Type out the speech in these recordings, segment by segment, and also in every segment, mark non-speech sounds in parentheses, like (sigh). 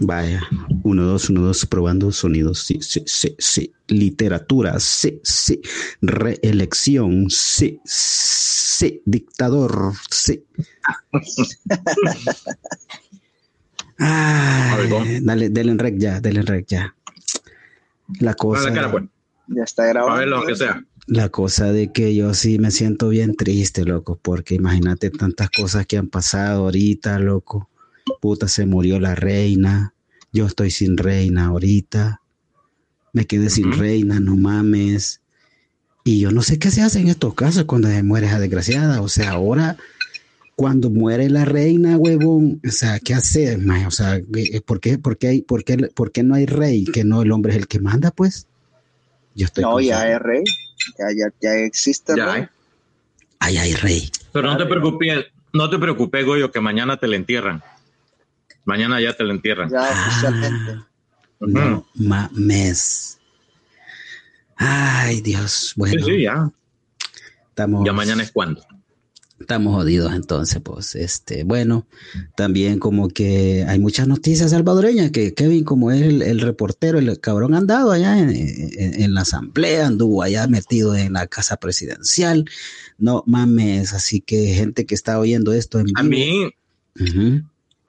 Vaya, uno, dos, uno, dos, probando sonidos. Sí, sí, sí, sí. Literatura, sí, sí. Reelección, sí, sí. Dictador, sí. (laughs) Ay, dale, dale en rec ya, dale en rec ya. La cosa. La cara, pues. Ya está grabado. A ver lo que sea. La cosa de que yo sí me siento bien triste, loco, porque imagínate tantas cosas que han pasado ahorita, loco. Puta, se murió la reina. Yo estoy sin reina ahorita. Me quedé sin reina, no mames. Y yo no sé qué se hace en estos casos cuando se muere esa desgraciada. O sea, ahora, cuando muere la reina, huevón, o sea, ¿qué hace? O sea, ¿por qué, por, qué hay, por, qué, ¿por qué no hay rey? Que no, el hombre es el que manda, pues. Yo estoy no, ya hay rey. Ya, ya, ya existe Ya rey. hay. Ay, hay rey. Pero no te preocupes, no te preocupes, Goyo, que mañana te la entierran. Mañana ya te la entierran. Ya oficialmente. No mames. Ay, Dios. Bueno, Sí, sí, ya. estamos. Ya mañana es cuando. Estamos jodidos entonces, pues, este, bueno, también como que hay muchas noticias salvadoreñas que Kevin, como es el, el reportero, el cabrón andado allá en, en- en la asamblea, anduvo allá metido en la casa presidencial, no mames, así que gente que está oyendo esto en A vivo- mí, Ujú.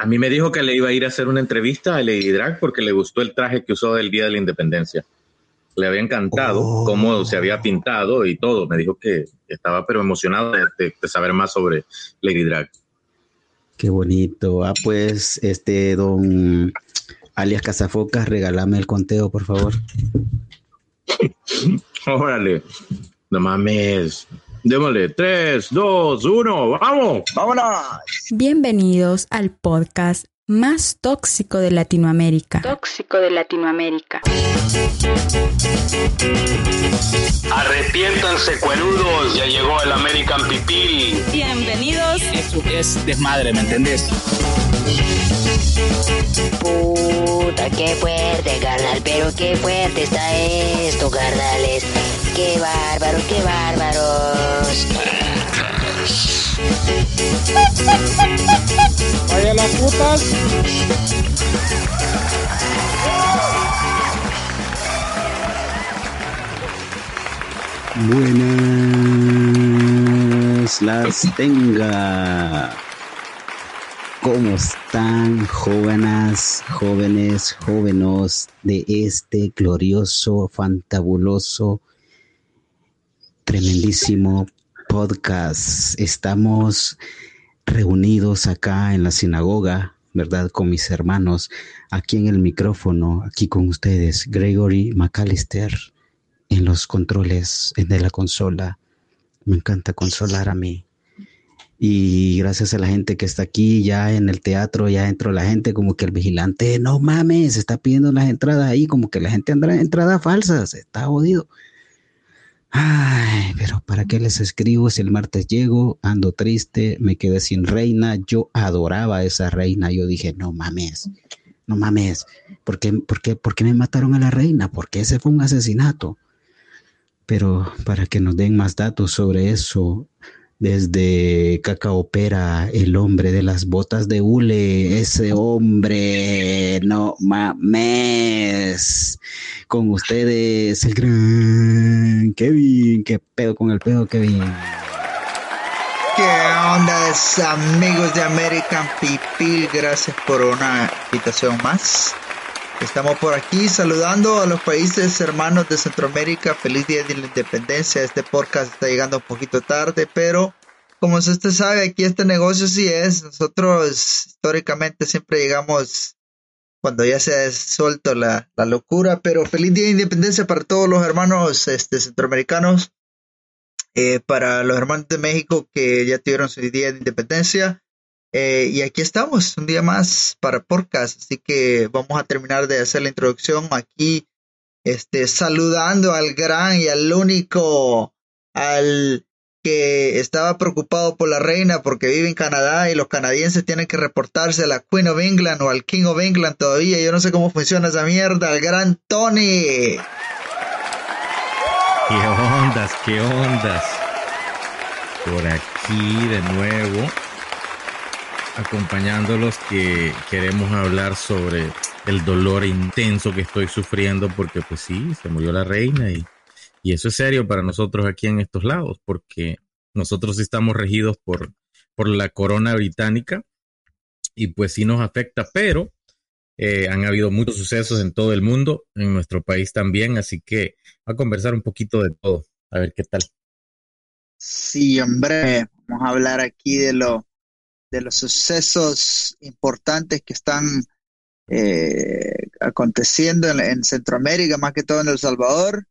A mí me dijo que le iba a ir a hacer una entrevista a Lady Drag porque le gustó el traje que usó del Día de la Independencia. Le había encantado Oh. cómo se había pintado y todo. Me dijo que estaba pero emocionado de, de- de saber más sobre Lady Drag. Qué bonito. Ah, pues, este, don alias Casafocas, regálame el conteo, por favor. (laughs) Órale, no mames. Démosle, 3, 2, 1, vamos. ¡Vámonos! Bienvenidos al podcast más tóxico de Latinoamérica. Tóxico de Latinoamérica. Arrepiéntanse, cuerudos, ya llegó el American Pipil. Bienvenidos. Eso es desmadre, ¿me entendés? Puta, qué fuerte, carnal, pero qué fuerte está esto, carnales. Qué bárbaro, qué bárbaros. Vaya las putas. Buenas las tenga. ¿Cómo están jóvenes, jóvenes, jóvenes de este glorioso, fantabuloso, tremendísimo podcast? Estamos reunidos acá en la sinagoga, ¿verdad? Con mis hermanos, aquí en el micrófono, aquí con ustedes, Gregory McAllister en los controles de la consola. Me encanta consolar a mí. Y gracias a la gente que está aquí, ya en el teatro, ya entró la gente, como que el vigilante, no mames, está pidiendo las entradas ahí, como que la gente anda en entradas falsas, está jodido. Ay, pero ¿para qué les escribo si el martes llego, ando triste, me quedé sin reina? Yo adoraba a esa reina, yo dije, no mames, no mames, ¿por qué, por qué, me mataron a la reina? Porque ese fue un asesinato. Pero para que nos den más datos sobre eso, desde Cacaopera, el hombre de las botas de hule, ese hombre, no mames. Con ustedes, el gran Kevin. ¿Qué pedo con el pedo, Kevin? ¿Qué onda, amigos de American Pipil? Gracias por una invitación más. Estamos por aquí saludando a los países hermanos de Centroamérica. Feliz Día de la Independencia. Este podcast está llegando un poquito tarde, pero como usted sabe, aquí este negocio sí es. Nosotros históricamente siempre llegamos cuando ya se ha suelto la, la locura, pero feliz Día de Independencia para todos los hermanos este, centroamericanos. Eh, para los hermanos de México que ya tuvieron su día de independencia. Eh, y aquí estamos, un día más para podcast. Así que vamos a terminar de hacer la introducción aquí, este, saludando al gran y al único, al que estaba preocupado por la reina porque vive en Canadá y los canadienses tienen que reportarse a la Queen of England o al King of England todavía. Yo no sé cómo funciona esa mierda. El gran Tony. ¿Qué ondas? ¿Qué ondas? Por aquí de nuevo. Acompañándolos que queremos hablar sobre el dolor intenso que estoy sufriendo porque pues sí, se murió la reina y, y eso es serio para nosotros aquí en estos lados porque nosotros estamos regidos por, por la corona británica y pues sí nos afecta, pero eh, han habido muchos sucesos en todo el mundo, en nuestro país también, así que a conversar un poquito de todo, a ver qué tal. Sí, hombre, vamos a hablar aquí de, lo, de los sucesos importantes que están eh, aconteciendo en, Centroamérica, más que todo en El Salvador.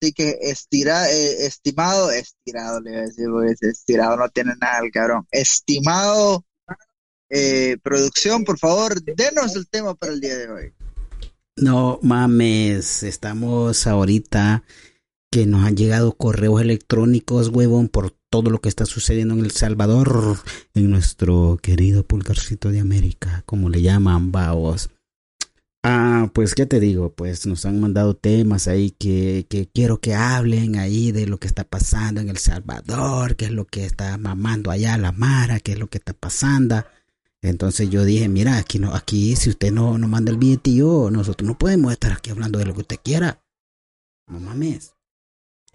Así que estira, eh, estimado, estirado, le voy a decir, porque estirado no tiene nada el cabrón. Estimado eh, producción, por favor, denos el tema para el día de hoy. No mames, estamos ahorita que nos han llegado correos electrónicos, huevón, por todo lo que está sucediendo en El Salvador, en nuestro querido pulgarcito de América, como le llaman, vaos. Ah, pues qué te digo, pues nos han mandado temas ahí que, que quiero que hablen ahí de lo que está pasando en El Salvador, qué es lo que está mamando allá la Mara, qué es lo que está pasando. Entonces yo dije, mira, aquí no, aquí si usted no, no manda el billetillo, nosotros no podemos estar aquí hablando de lo que usted quiera. No mames.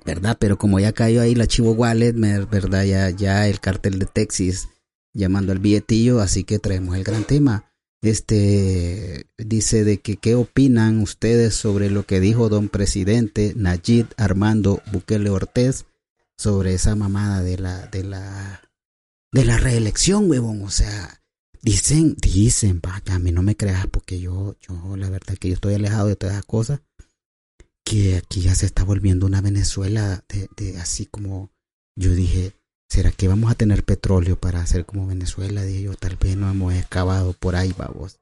¿Verdad? Pero como ya cayó ahí la Chivo Wallet, ¿verdad? Ya, ya el cartel de Texas llamando al billetillo, así que traemos el gran tema. Este dice de que qué opinan ustedes sobre lo que dijo don presidente Nayib Armando Bukele Ortez sobre esa mamada de la de la de la reelección, huevón, o sea, Dicen, dicen, pa, a mí no me creas porque yo, yo, la verdad que yo estoy alejado de todas esas cosas, que aquí ya se está volviendo una Venezuela de, de así como yo dije, ¿será que vamos a tener petróleo para hacer como Venezuela? Dije yo, tal vez no hemos excavado por ahí, vamos.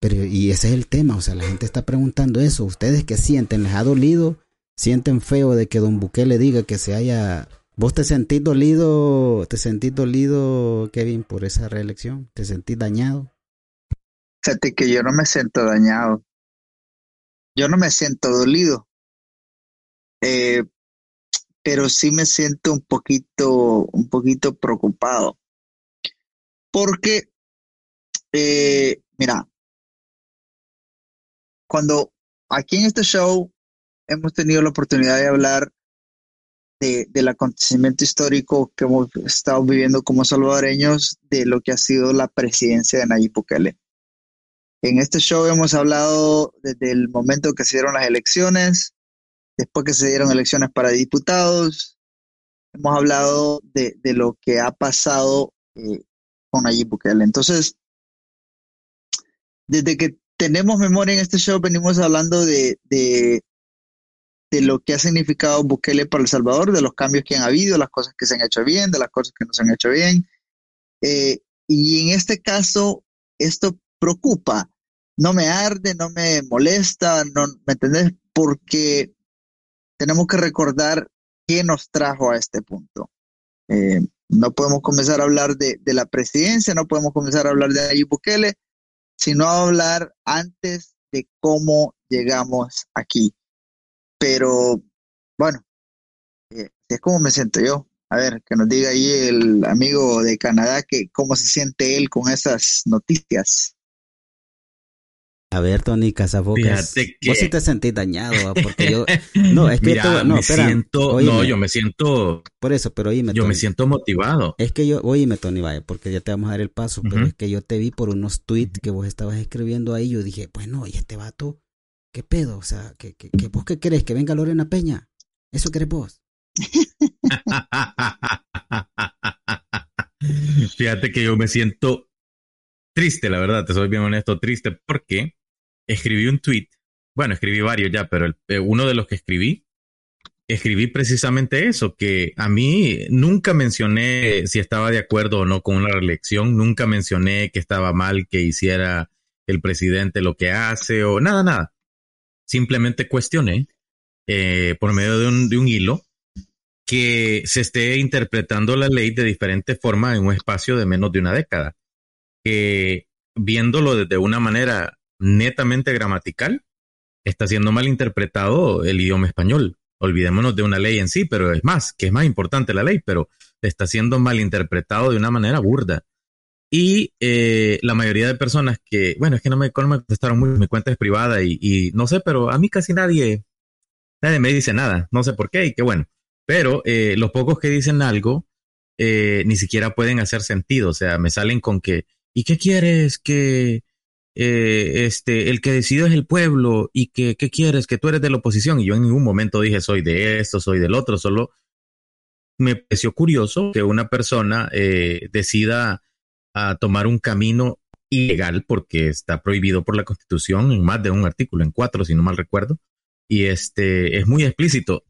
Pero, y ese es el tema, o sea, la gente está preguntando eso. ¿Ustedes qué sienten? ¿Les ha dolido? ¿Sienten feo de que don Bukele diga que se haya ¿Vos te sentís dolido, te sentís dolido, Kevin, por esa reelección? ¿Te sentís dañado? Fíjate que yo no me siento dañado. Yo no me siento dolido. Eh, pero sí me siento un poquito, un poquito preocupado. Porque, eh, mira, cuando aquí en este show hemos tenido la oportunidad de hablar del acontecimiento histórico que hemos estado viviendo como salvadoreños de lo que ha sido la presidencia de Nayib Bukele. En este show hemos hablado desde el momento que se dieron las elecciones, después que se dieron elecciones para diputados, hemos hablado de, lo que ha pasado eh, con Nayib Bukele. Entonces, desde que tenemos memoria en este show, venimos hablando de, de lo que ha significado Bukele para El Salvador, de los cambios que han habido, las cosas que se han hecho bien, de las cosas que no se han hecho bien. Eh, y en este caso, esto preocupa, no me arde, no me molesta, no, ¿me entendés? Porque tenemos que recordar qué nos trajo a este punto. Eh, no podemos comenzar a hablar de, la presidencia, no podemos comenzar a hablar de Nayib Bukele, sino hablar antes de cómo llegamos aquí. Pero bueno, eh, es como me siento yo. A ver, que nos diga ahí el amigo de Canadá que cómo se siente él con esas noticias. A ver, Tony Casabocas, vos sí te sentís dañado, porque yo... (laughs) No, es que... no, me siento... no, yo me siento... Por eso, pero oíme, Yo me siento motivado. Es que yo... Oíme, Tony, vaya, porque ya te vamos a dar el paso, pero es que yo te vi por unos tweets que vos estabas escribiendo ahí, yo dije, bueno, y este vato ¿Qué pedo? O sea, ¿qué, qué, vos qué querés? ¿Que venga Lorena Peña? ¿Eso querés vos? (laughs) Fíjate que yo me siento triste, la verdad, te soy bien honesto, triste, porque escribí un tweet, bueno, escribí varios ya, pero eh, uno de los que escribí, escribí precisamente eso, que a mí nunca mencioné si estaba de acuerdo o no con una reelección, nunca mencioné que estaba mal que hiciera el presidente lo que hace o nada, nada simplemente cuestioné eh, por medio de un, de un hilo que se esté interpretando la ley de diferente forma en un espacio de menos de una década. Que viéndolo desde una manera netamente gramatical, está siendo mal interpretado el idioma español. Olvidémonos de una ley en sí, pero es más, que es más importante la ley, pero está siendo mal interpretado de una manera burda. Y eh, la mayoría de personas que, bueno, es que no me, no me contestaron muy, mi cuenta es privada y, y, no sé, pero a mí casi nadie, nadie me dice nada, no sé por qué y qué bueno. Pero eh, los pocos que dicen algo, eh, ni siquiera pueden hacer sentido, o sea, me salen con que, ¿y qué quieres? Que eh, este, el que decide es el pueblo y que, ¿qué quieres? Que tú eres de la oposición. Y yo en ningún momento dije, soy de esto, soy del otro, solo me pareció curioso que una persona eh, decida a tomar un camino ilegal porque está prohibido por la Constitución en más de un artículo, en cuatro, si no mal recuerdo, y este es muy explícito.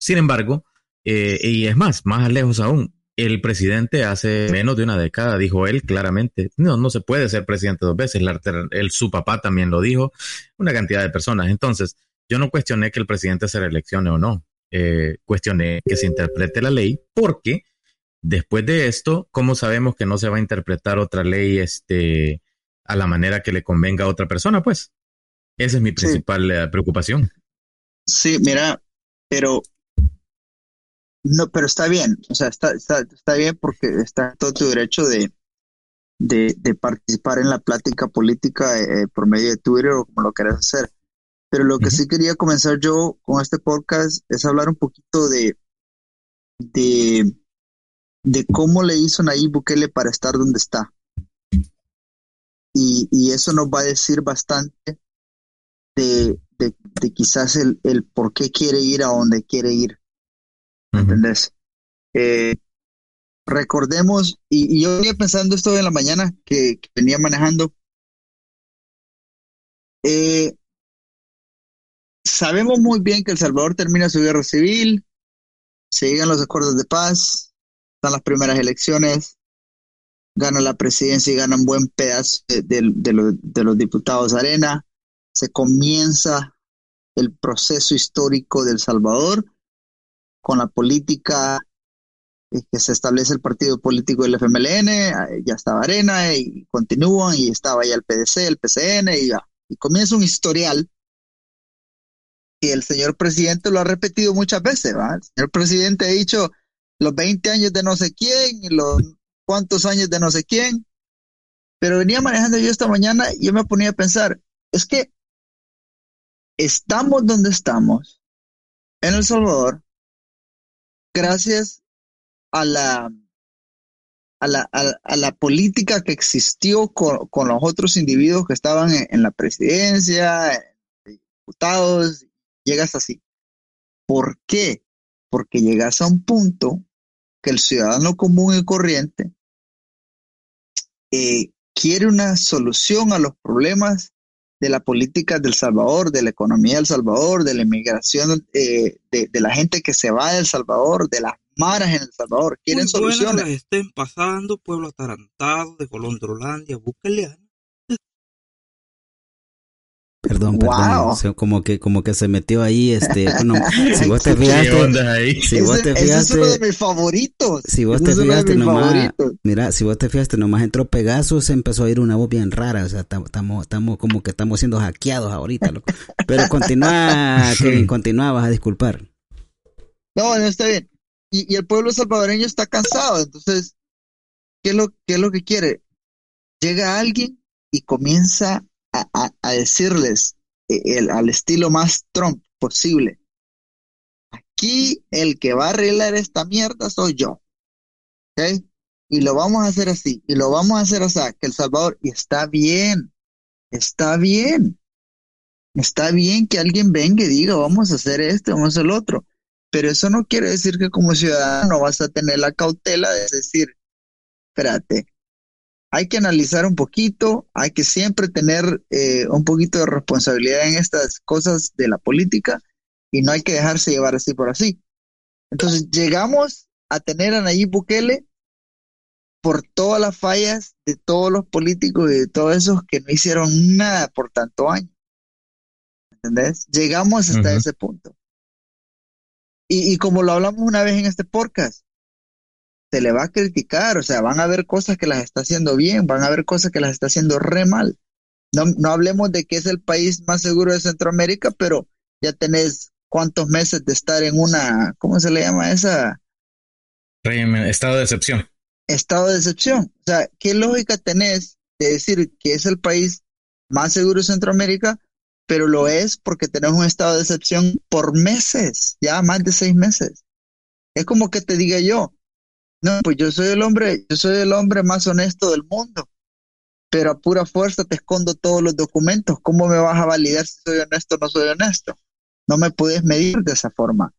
Sin embargo, eh, y es más, más lejos aún, el presidente hace menos de una década dijo él claramente, no, no se puede ser presidente dos veces, el, su papá también lo dijo, una cantidad de personas. Entonces, yo no cuestioné que el presidente se reeleccione o no, eh, cuestioné que se interprete la ley porque Después de esto, ¿cómo sabemos que no se va a interpretar otra ley este, a la manera que le convenga a otra persona? Pues esa es mi principal eh, preocupación. Sí, mira, pero no, pero está bien, o sea, está, está, está bien porque está todo tu derecho de, de, participar en la plática política eh, por medio de Twitter o como lo quieras hacer. Pero lo que sí quería comenzar yo con este podcast es hablar un poquito de, de de cómo le hizo Nayib Bukele para estar donde está. Y, eso nos va a decir bastante de, quizás el, por qué quiere ir a donde quiere ir. ¿Entendés? Eh, recordemos, y, yo venía pensando esto en la mañana que, venía manejando. Eh, sabemos muy bien que El Salvador termina su guerra civil, se llegan los acuerdos de paz, están las primeras elecciones, gana la presidencia y gana un buen pedazo de, los diputados de Arena, se comienza el proceso histórico del Salvador con la política eh, que se establece el partido político del FMLN, eh, ya estaba Arena y continúan y estaba ya el PDC, el PCN y ya. Y comienza un historial que el señor presidente lo ha repetido muchas veces. El señor presidente ha dicho, los 20 años de no sé quién, y los cuantos años de no sé quién. Pero venía manejando yo esta mañana y yo me ponía a pensar, es que estamos donde estamos, en El Salvador, gracias a la, a la, a, la política que existió con, los otros individuos que estaban en, la presidencia, diputados, llegas así. ¿Por qué? Porque llegas a un punto que el ciudadano común y corriente eh, quiere una solución a los problemas de la política del Salvador, de la economía del Salvador, de la inmigración, eh, de, la gente que se va del Salvador, de las maras en El Salvador. Quieren soluciones. estén pasando, pueblo atarantado de Colondrolandia, búsquenle Perdón, perdón. como que, como que se metió ahí, este, si vos te (laughs) fijaste, si vos te fijaste, es uno de mis favoritos. Si vos te fijaste nomás, mira, si vos te fijaste nomás entró Pegasus, empezó a ir una voz bien rara, o sea, estamos, estamos como que estamos siendo hackeados ahorita, loco. Pero continúa, (laughs) Kevin, continúa, vas a disculpar. No, no está bien. Y, y el pueblo salvadoreño está cansado, entonces, ¿qué es lo, qué es lo que quiere? Llega alguien y comienza a, decirles eh, al estilo más Trump posible. Aquí el que va a arreglar esta mierda soy yo. Y lo vamos a hacer así. Y lo vamos a hacer así. Que El Salvador, y está bien. Está bien. Está bien que alguien venga y diga, vamos a hacer esto, vamos a hacer otro. Pero eso no quiere decir que como ciudadano vas a tener la cautela de decir, espérate, hay que analizar un poquito, hay que siempre tener eh, un poquito de responsabilidad en estas cosas de la política y no hay que dejarse llevar así por así. Entonces llegamos a tener a Nayib Bukele por todas las fallas de todos los políticos y de todos esos que no hicieron nada por tanto año. ¿Entendés? Llegamos hasta ese punto. Y, y como lo hablamos una vez en este podcast, se le va a criticar, o sea, van a haber cosas que las está haciendo bien, van a haber cosas que las está haciendo re mal. No, no hablemos de que es el país más seguro de Centroamérica, pero ya tenés cuántos meses de estar en una, ¿cómo se le llama esa? Estado de excepción. estado de excepción. O sea, ¿qué lógica tenés de decir que es el país más seguro de Centroamérica, pero lo es porque tenemos un estado de excepción por meses, ya más de seis meses? Es como que te diga yo, no, pues yo soy el hombre, yo soy el hombre más honesto del mundo, pero a pura fuerza te escondo todos los documentos. ¿Cómo me vas a validar si soy honesto o no soy honesto? No me puedes medir de esa forma.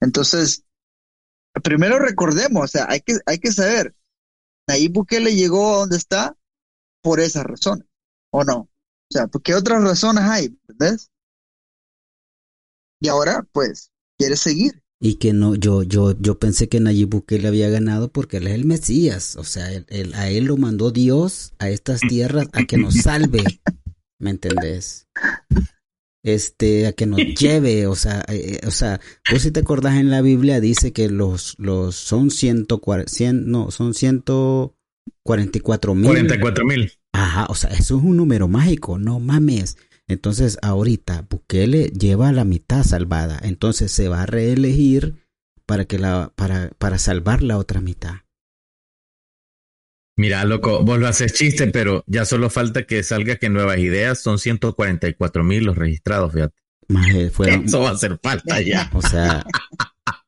Entonces, primero recordemos, o sea, hay que, hay que saber, Nayib Bukele llegó a donde está por esas razones, ¿o no? O sea, ¿qué otras razones hay? ¿Ves? Y ahora, pues, quiere seguir. Y que no, yo, yo, yo pensé que Nayib Bukele había ganado porque él es el Mesías. O sea, él, a él lo mandó Dios a estas tierras a que nos salve. ¿Me entendés? Este, a que nos lleve, o sea, eh, o sea, vos si te acordás en la Biblia dice que los, los son ciento, cien, no, son ciento cuarenta y cuatro mil. Cuarenta y cuatro mil. Ajá, o sea, eso es un número mágico, no mames. Entonces, ahorita Bukele lleva la mitad salvada. Entonces se va a reelegir para que la, para, para salvar la otra mitad. Mira, loco, vos lo haces chiste, pero ya solo falta que salga que Nuevas Ideas son 144 mil los registrados, fíjate. Eso va a hacer falta ya. O sea,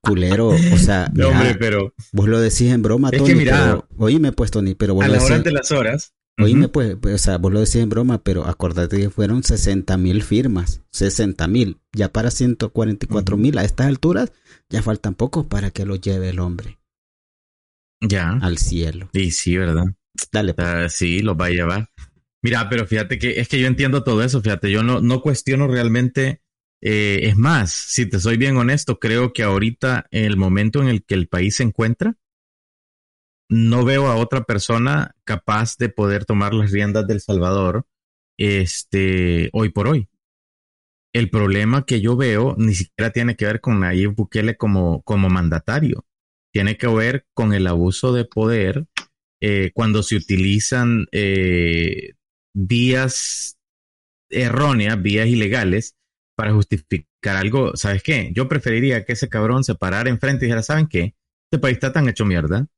culero, o sea, no, hombre, pero vos lo decís en broma, es que mira, oíme pues, Tony, pero vos a las horas de las horas, Oíme, pues, pues, o sea, vos lo decís en broma, pero acordate que fueron 60 mil firmas, 60 mil, ya para 144 mil a estas alturas, ya faltan pocos para que lo lleve el hombre. Ya. Al cielo. Y sí, ¿verdad? Dale. Pues. Uh, sí, los va a llevar. Mira, pero fíjate que es que yo entiendo todo eso, fíjate, yo no, no cuestiono realmente, eh, es más, si te soy bien honesto, creo que ahorita, en el momento en el que el país se encuentra, no veo a otra persona capaz de poder tomar las riendas del Salvador este, hoy por hoy. El problema que yo veo ni siquiera tiene que ver con Nayib Bukele como, como mandatario. Tiene que ver con el abuso de poder eh, cuando se utilizan eh, vías erróneas, vías ilegales para justificar algo. ¿Sabes qué? Yo preferiría que ese cabrón se parara enfrente y dijera, ¿saben qué? Este país está tan hecho mierda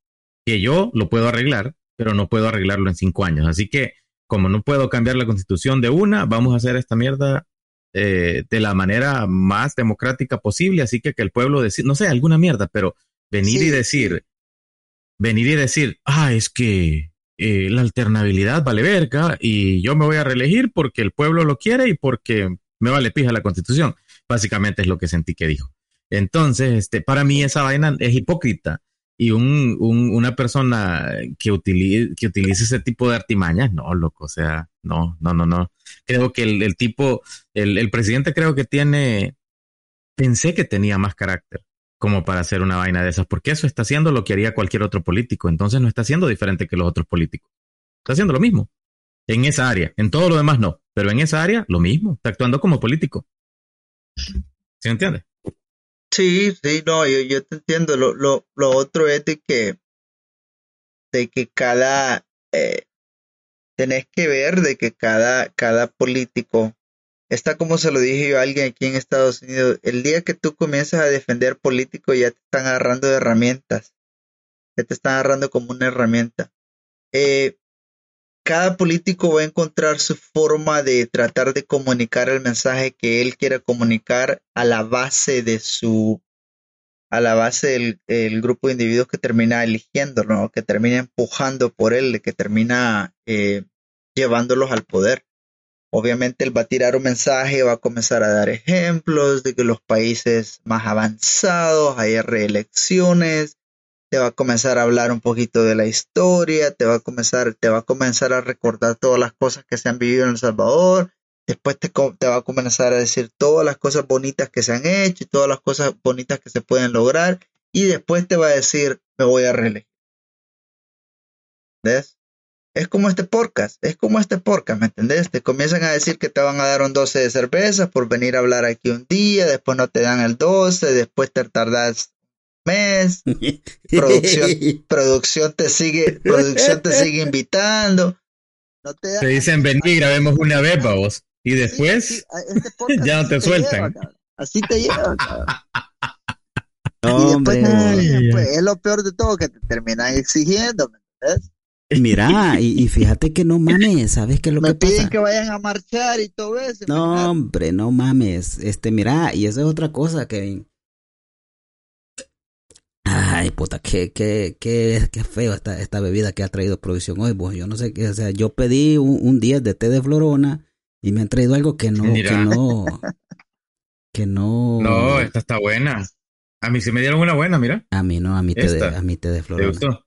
que yo lo puedo arreglar, pero no puedo arreglarlo en cinco años. Así que, como no puedo cambiar la constitución de una, vamos a hacer esta mierda eh, de la manera más democrática posible. Así que que el pueblo decida, no sé, alguna mierda, pero venir Sí, y decir, venir y decir, ah, es que eh, la alternabilidad vale verga y yo me voy a reelegir porque el pueblo lo quiere y porque me vale pija la constitución. Básicamente es lo que sentí que dijo. Entonces, este, para mí esa vaina es hipócrita y un, un, una persona que utilice, que utilice ese tipo de artimañas, no, loco, o sea, no, no, no, no. Creo que el, tipo, el, presidente creo que tiene, pensé que tenía más carácter como para hacer una vaina de esas, porque eso está haciendo lo que haría cualquier otro político, entonces no está haciendo diferente que los otros políticos, está haciendo lo mismo, en esa área, en todo lo demás no, pero en esa área lo mismo, está actuando como político. ¿Sí me entiendes? Sí, sí, no, yo, yo te entiendo. Lo, lo, lo otro es de que, de que cada, eh, tenés que ver de que cada, cada político, está como se lo dije yo a alguien aquí en Estados Unidos, el día que tú comienzas a defender políticos ya te están agarrando de herramientas, ya te están agarrando como una herramienta. Eh, cada político va a encontrar su forma de tratar de comunicar el mensaje que él quiera comunicar a la base de su, a la base del el grupo de individuos que termina eligiendo, ¿no? que termina empujando por él, que termina eh, llevándolos al poder. Obviamente él va a tirar un mensaje, va a comenzar a dar ejemplos de que los países más avanzados hay reelecciones, te va a comenzar a hablar un poquito de la historia, te va a comenzar, te va a comenzar a recordar todas las cosas que se han vivido en El Salvador, después te, va a comenzar a decir todas las cosas bonitas que se han hecho y todas las cosas bonitas que se pueden lograr, y después te va a decir, me voy a reelegir. ¿Ves? Es como este podcast, es como este podcast, ¿me entendés? Te comienzan a decir que te van a dar un 12 de cervezas por venir a hablar aquí un día, después no te dan el 12, después te tardas mes, (laughs) producción, producción te sigue, producción te sigue invitando. No te, te dicen vení, grabemos una vez, vos. Y después sí, este (laughs) ya no te, te sueltan. Lleva, así te llevan. No, y después, Hombre. pues, es lo peor de todo que te terminan exigiendo. ¿ves? Mira, y, y fíjate que no mames, ¿sabes qué es lo Me que piden pasa? que vayan a marchar y todo eso. No, hombre, no mames. Este, mira, y esa es otra cosa, Kevin. Ay, puta, qué, qué, qué, qué feo esta, esta bebida que ha traído Provisión hoy. Pues yo no sé qué, o sea, yo pedí un, un 10 de té de florona y me han traído algo que no, que no, (laughs) que no. No, esta está buena. A mí sí me dieron una buena, mira. A mí no, a mí té de, a mí té de ¿Te florona. gustó?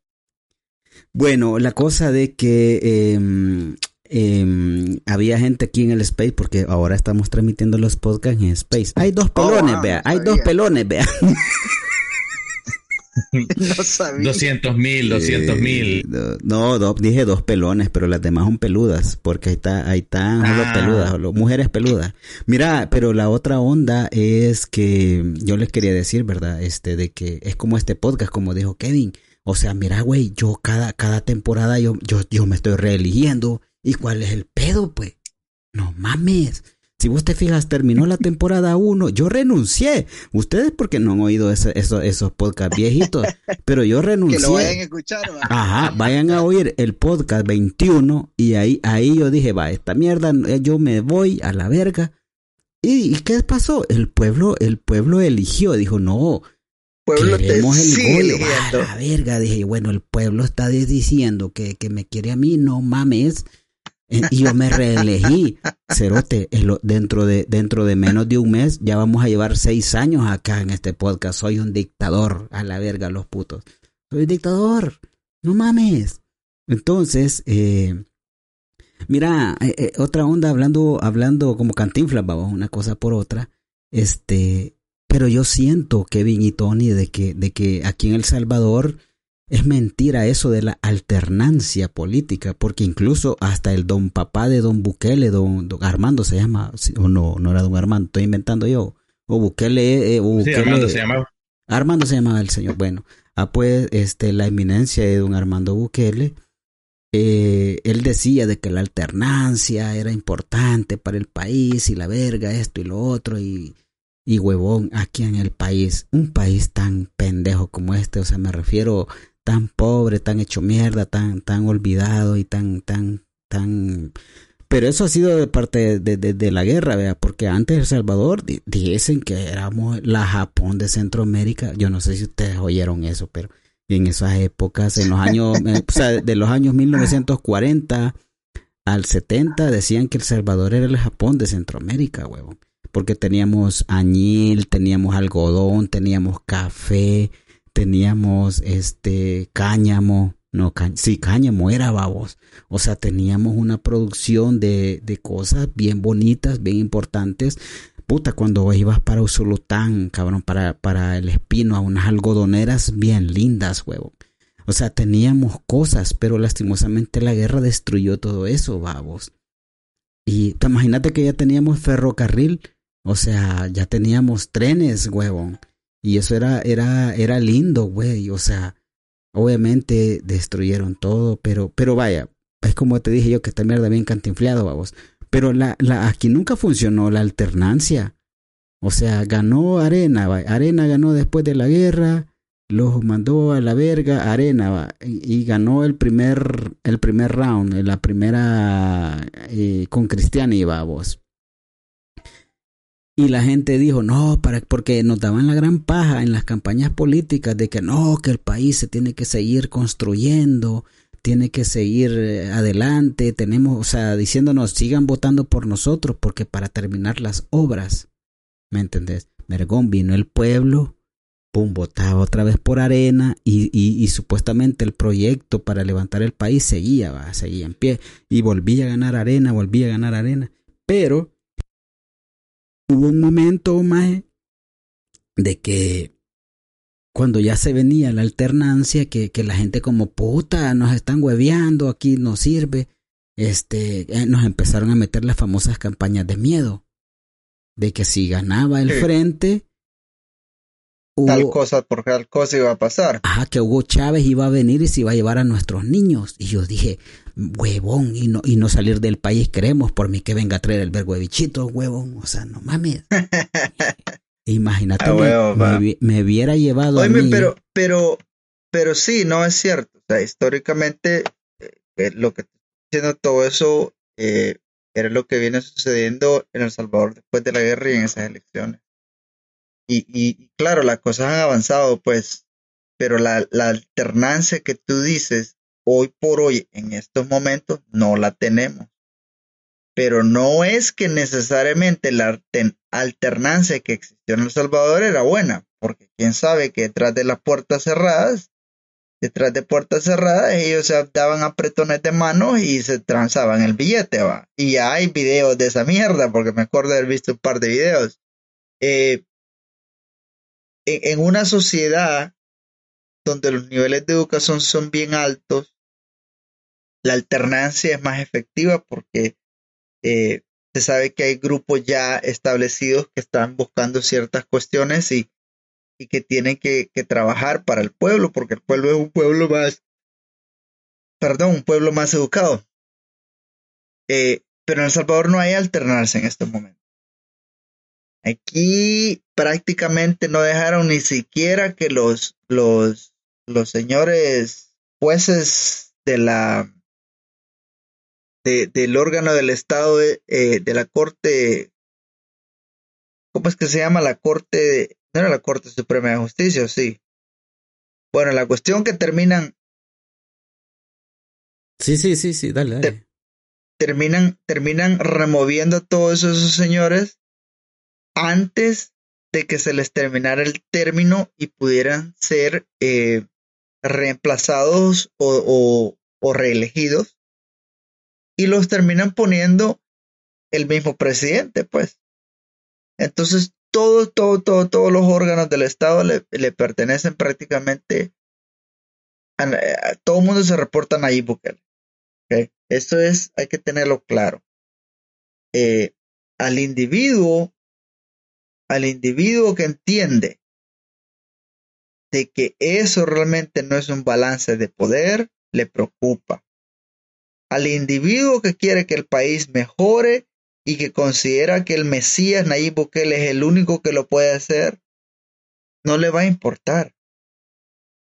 Bueno, la cosa de que em, em, había gente aquí en el Space, porque ahora estamos transmitiendo los podcasts en Space. Hay dos Oh, pelones, wow, vea. Hay sabía. dos pelones, vea. (laughs) (laughs) No sabía. 200 mil, 200 Eh, mil. no, no, dije dos pelones, pero las demás son peludas, porque ahí está, ahí están Ah. peludas, solo mujeres peludas. Mira, pero la otra onda es que yo les quería decir, ¿verdad? Este, de que es como este podcast, como dijo Kevin. O sea, mira, güey, yo cada, cada temporada yo, yo, yo me estoy reeligiendo. ¿Y cuál es el pedo, pues? No mames. Si vos te fijas, terminó la temporada 1, yo renuncié. Ustedes porque no han oído ese- eso- esos podcasts viejitos, pero yo (laughs) Que renuncié. lo vayan a escuchar. va. Ajá, vayan a oír el podcast 21 y ahí, ahí yo dije, va, esta mierda, eh, yo me voy a la verga. ¿Y, y qué pasó? El pueblo, el pueblo eligió, dijo, no, Pueblo te queremos el sigue gol. eligiendo. A la verga, dije, bueno, el pueblo está diciendo que, que me quiere a mí, no mames. Y yo me reelegí. Cerote, dentro, de, dentro de menos de un mes ya vamos a llevar seis años acá en este podcast. Soy un dictador, a la verga los putos. Soy un dictador, no mames. Entonces, eh, mira, eh, eh, otra onda hablando, hablando como cantinflas, vamos, una cosa por otra. Este, pero yo siento, Kevin y Tony, de que, de que aquí en El Salvador es mentira eso de la alternancia política, porque incluso hasta el don papá de don Bukele, don, don Armando se llama, sí, o no, no era don Armando, estoy inventando yo, o Bukele, eh, o Sí, Bukele, Armando se llamaba. Armando se llamaba el señor. Bueno, ah, pues este, la eminencia de don Armando Bukele, eh, él decía de que la alternancia era importante para el país y la verga, esto y lo otro, y, y huevón, aquí en el país, un país tan pendejo como este, o sea, me refiero tan pobre, tan hecho mierda, tan, tan olvidado y tan, tan, tan... Pero eso ha sido de parte de, de- de la guerra, vea, porque antes El Salvador di- dicen que éramos la Japón de Centroamérica. Yo no sé si ustedes oyeron eso, pero en esas épocas, en los años, (laughs) eh, o sea, de los años 1940 al 70, decían que El Salvador era el Japón de Centroamérica, huevón. Porque teníamos añil, teníamos algodón, teníamos café, teníamos este cáñamo, no, sí, cáñamo era babos. O sea, teníamos una producción de, de cosas bien bonitas, bien importantes. Puta, cuando ibas para Usulután, cabrón, para, para el Espino, a unas algodoneras bien lindas, huevo. O sea, teníamos cosas, pero lastimosamente la guerra destruyó todo eso, babos. Y te imagínate que ya teníamos ferrocarril, o sea, ya teníamos trenes, huevón. Y eso era, era, era lindo, güey. O sea, obviamente destruyeron todo, pero, pero vaya, es como te dije yo que esta mierda bien cantinfleado, vamos. Pero la, la, aquí nunca funcionó la alternancia. O sea, ganó Arena, va. Arena ganó después de la guerra, los mandó a la verga, Arena, va. Y, ganó el primer, el primer round, la primera eh, con Cristiani, vamos. Y la gente dijo, no, para, porque nos daban la gran paja en las campañas políticas de que no, que el país se tiene que seguir construyendo, tiene que seguir eh, adelante, tenemos, o sea, diciéndonos, sigan votando por nosotros, porque para terminar las obras, ¿me entendés? Mergón vino el pueblo, pum, votaba otra vez por arena y, y, y supuestamente el proyecto para levantar el país seguía, seguía en pie y volvía a ganar arena, volvía a ganar arena, pero hubo un momento más de que cuando ya se venía la alternancia, que, que la gente como puta, nos están hueveando, aquí no sirve, este, eh, nos empezaron a meter las famosas campañas de miedo, de que si ganaba el Sí. frente, Tal cosa por tal cosa iba a pasar. Ajá, que Hugo Chávez iba a venir y se iba a llevar a nuestros niños. Y yo dije, huevón, y no, y no salir del país queremos, por mí que venga a traer el vergo de bichito, huevón. O sea, no mames. (laughs) Imagínate, Ah, me, huevo, me hubiera llevado a mí. pero, pero, pero sí, no es cierto. sea, históricamente, eh, lo que estoy diciendo todo eso eh, era lo que viene sucediendo en El Salvador después de la guerra y en esas elecciones. Y, y claro, las cosas han avanzado, pues, pero la, la alternancia que tú dices hoy por hoy, en estos momentos, no la tenemos. Pero no es que necesariamente la alternancia que existió en El Salvador era buena, porque quién sabe que detrás de las puertas cerradas, detrás de puertas cerradas, ellos se daban apretones de manos y se transaban el billete, va. Y hay videos de esa mierda, porque me acuerdo de haber visto un par de videos. Eh, en, una sociedad donde los niveles de educación son bien altos, la alternancia es más efectiva porque eh, se sabe que hay grupos ya establecidos que están buscando ciertas cuestiones y, y que tienen que, trabajar para el pueblo, porque el pueblo es un pueblo más, perdón, un pueblo más educado. Eh, pero en El Salvador no hay alternarse en estos momentos. Aquí prácticamente no dejaron ni siquiera que los, los, los señores jueces de la de, del órgano del Estado de, eh, de la Corte, ¿cómo es que se llama? La Corte, no era la Corte Suprema de Justicia, sí. Bueno, la cuestión que terminan. Sí, sí, sí, sí, dale, dale. terminan, terminan removiendo a todos esos señores antes de que se les terminara el término y pudieran ser eh, reemplazados o, o, reelegidos y los terminan poniendo el mismo presidente, pues. Entonces, todo, todo, todo, todos los órganos del Estado le, pertenecen prácticamente a, todo el mundo se reporta a Nayib Bukele. Esto es, hay que tenerlo claro. Eh, al individuo al individuo que entiende de que eso realmente no es un balance de poder, le preocupa. Al individuo que quiere que el país mejore y que considera que el Mesías Nayib Bukele es el único que lo puede hacer, no le va a importar.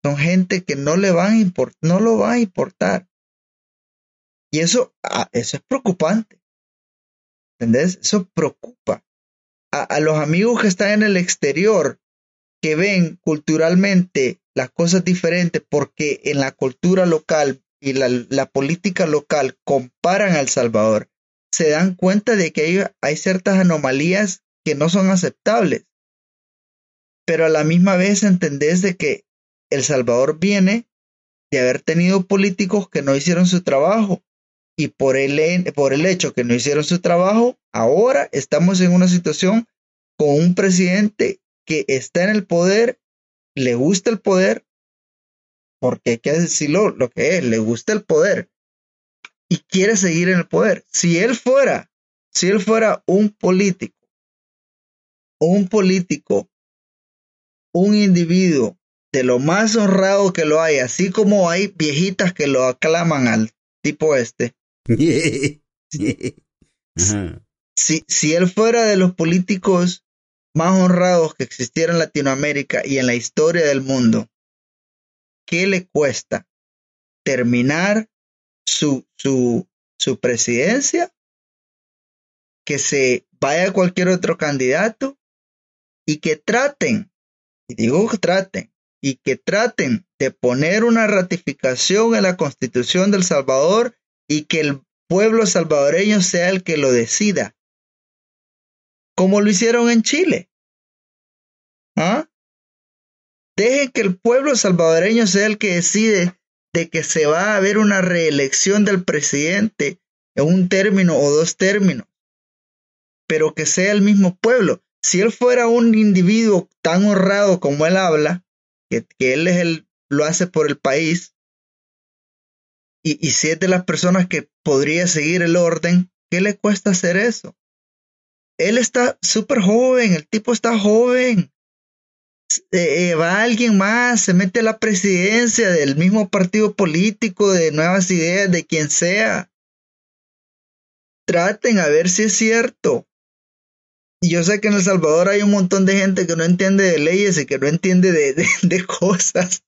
Son gente que no le van a no lo va a importar. Y eso, ah, eso es preocupante. ¿Entendés? Eso preocupa a, los amigos que están en el exterior, que ven culturalmente las cosas diferentes porque en la cultura local y la, política local comparan a El Salvador, se dan cuenta de que hay, hay, ciertas anomalías que no son aceptables. Pero a la misma vez entendés de que El Salvador viene de haber tenido políticos que no hicieron su trabajo y por el, por el hecho que no hicieron su trabajo, ahora estamos en una situación con un presidente que está en el poder, le gusta el poder, porque hay que decirlo lo que es, le gusta el poder y quiere seguir en el poder. Si él fuera, si él fuera un político, un político, un individuo de lo más honrado que lo hay, así como hay viejitas que lo aclaman al tipo este, (laughs) si, si él fuera de los políticos más honrados que existieran en Latinoamérica y en la historia del mundo, ¿qué le cuesta terminar su, su, su presidencia? Que se vaya cualquier otro candidato y que traten, y digo que traten, y que traten de poner una ratificación en la constitución del Salvador y que el pueblo salvadoreño sea el que lo decida, como lo hicieron en Chile. ¿Ah? Dejen que el pueblo salvadoreño sea el que decide de que se va a haber una reelección del presidente en un término o dos términos, pero que sea el mismo pueblo. Si él fuera un individuo tan honrado como él habla, que, él es el, lo hace por el país, y, si es de las personas que podría seguir el orden, ¿qué le cuesta hacer eso? Él está súper joven, el tipo está joven. Eh, eh, va alguien más, se mete a la presidencia del mismo partido político, de nuevas ideas, de quien sea. Traten a ver si es cierto. Yo sé que en El Salvador hay un montón de gente que no entiende de leyes y que no entiende de, de (laughs) cosas.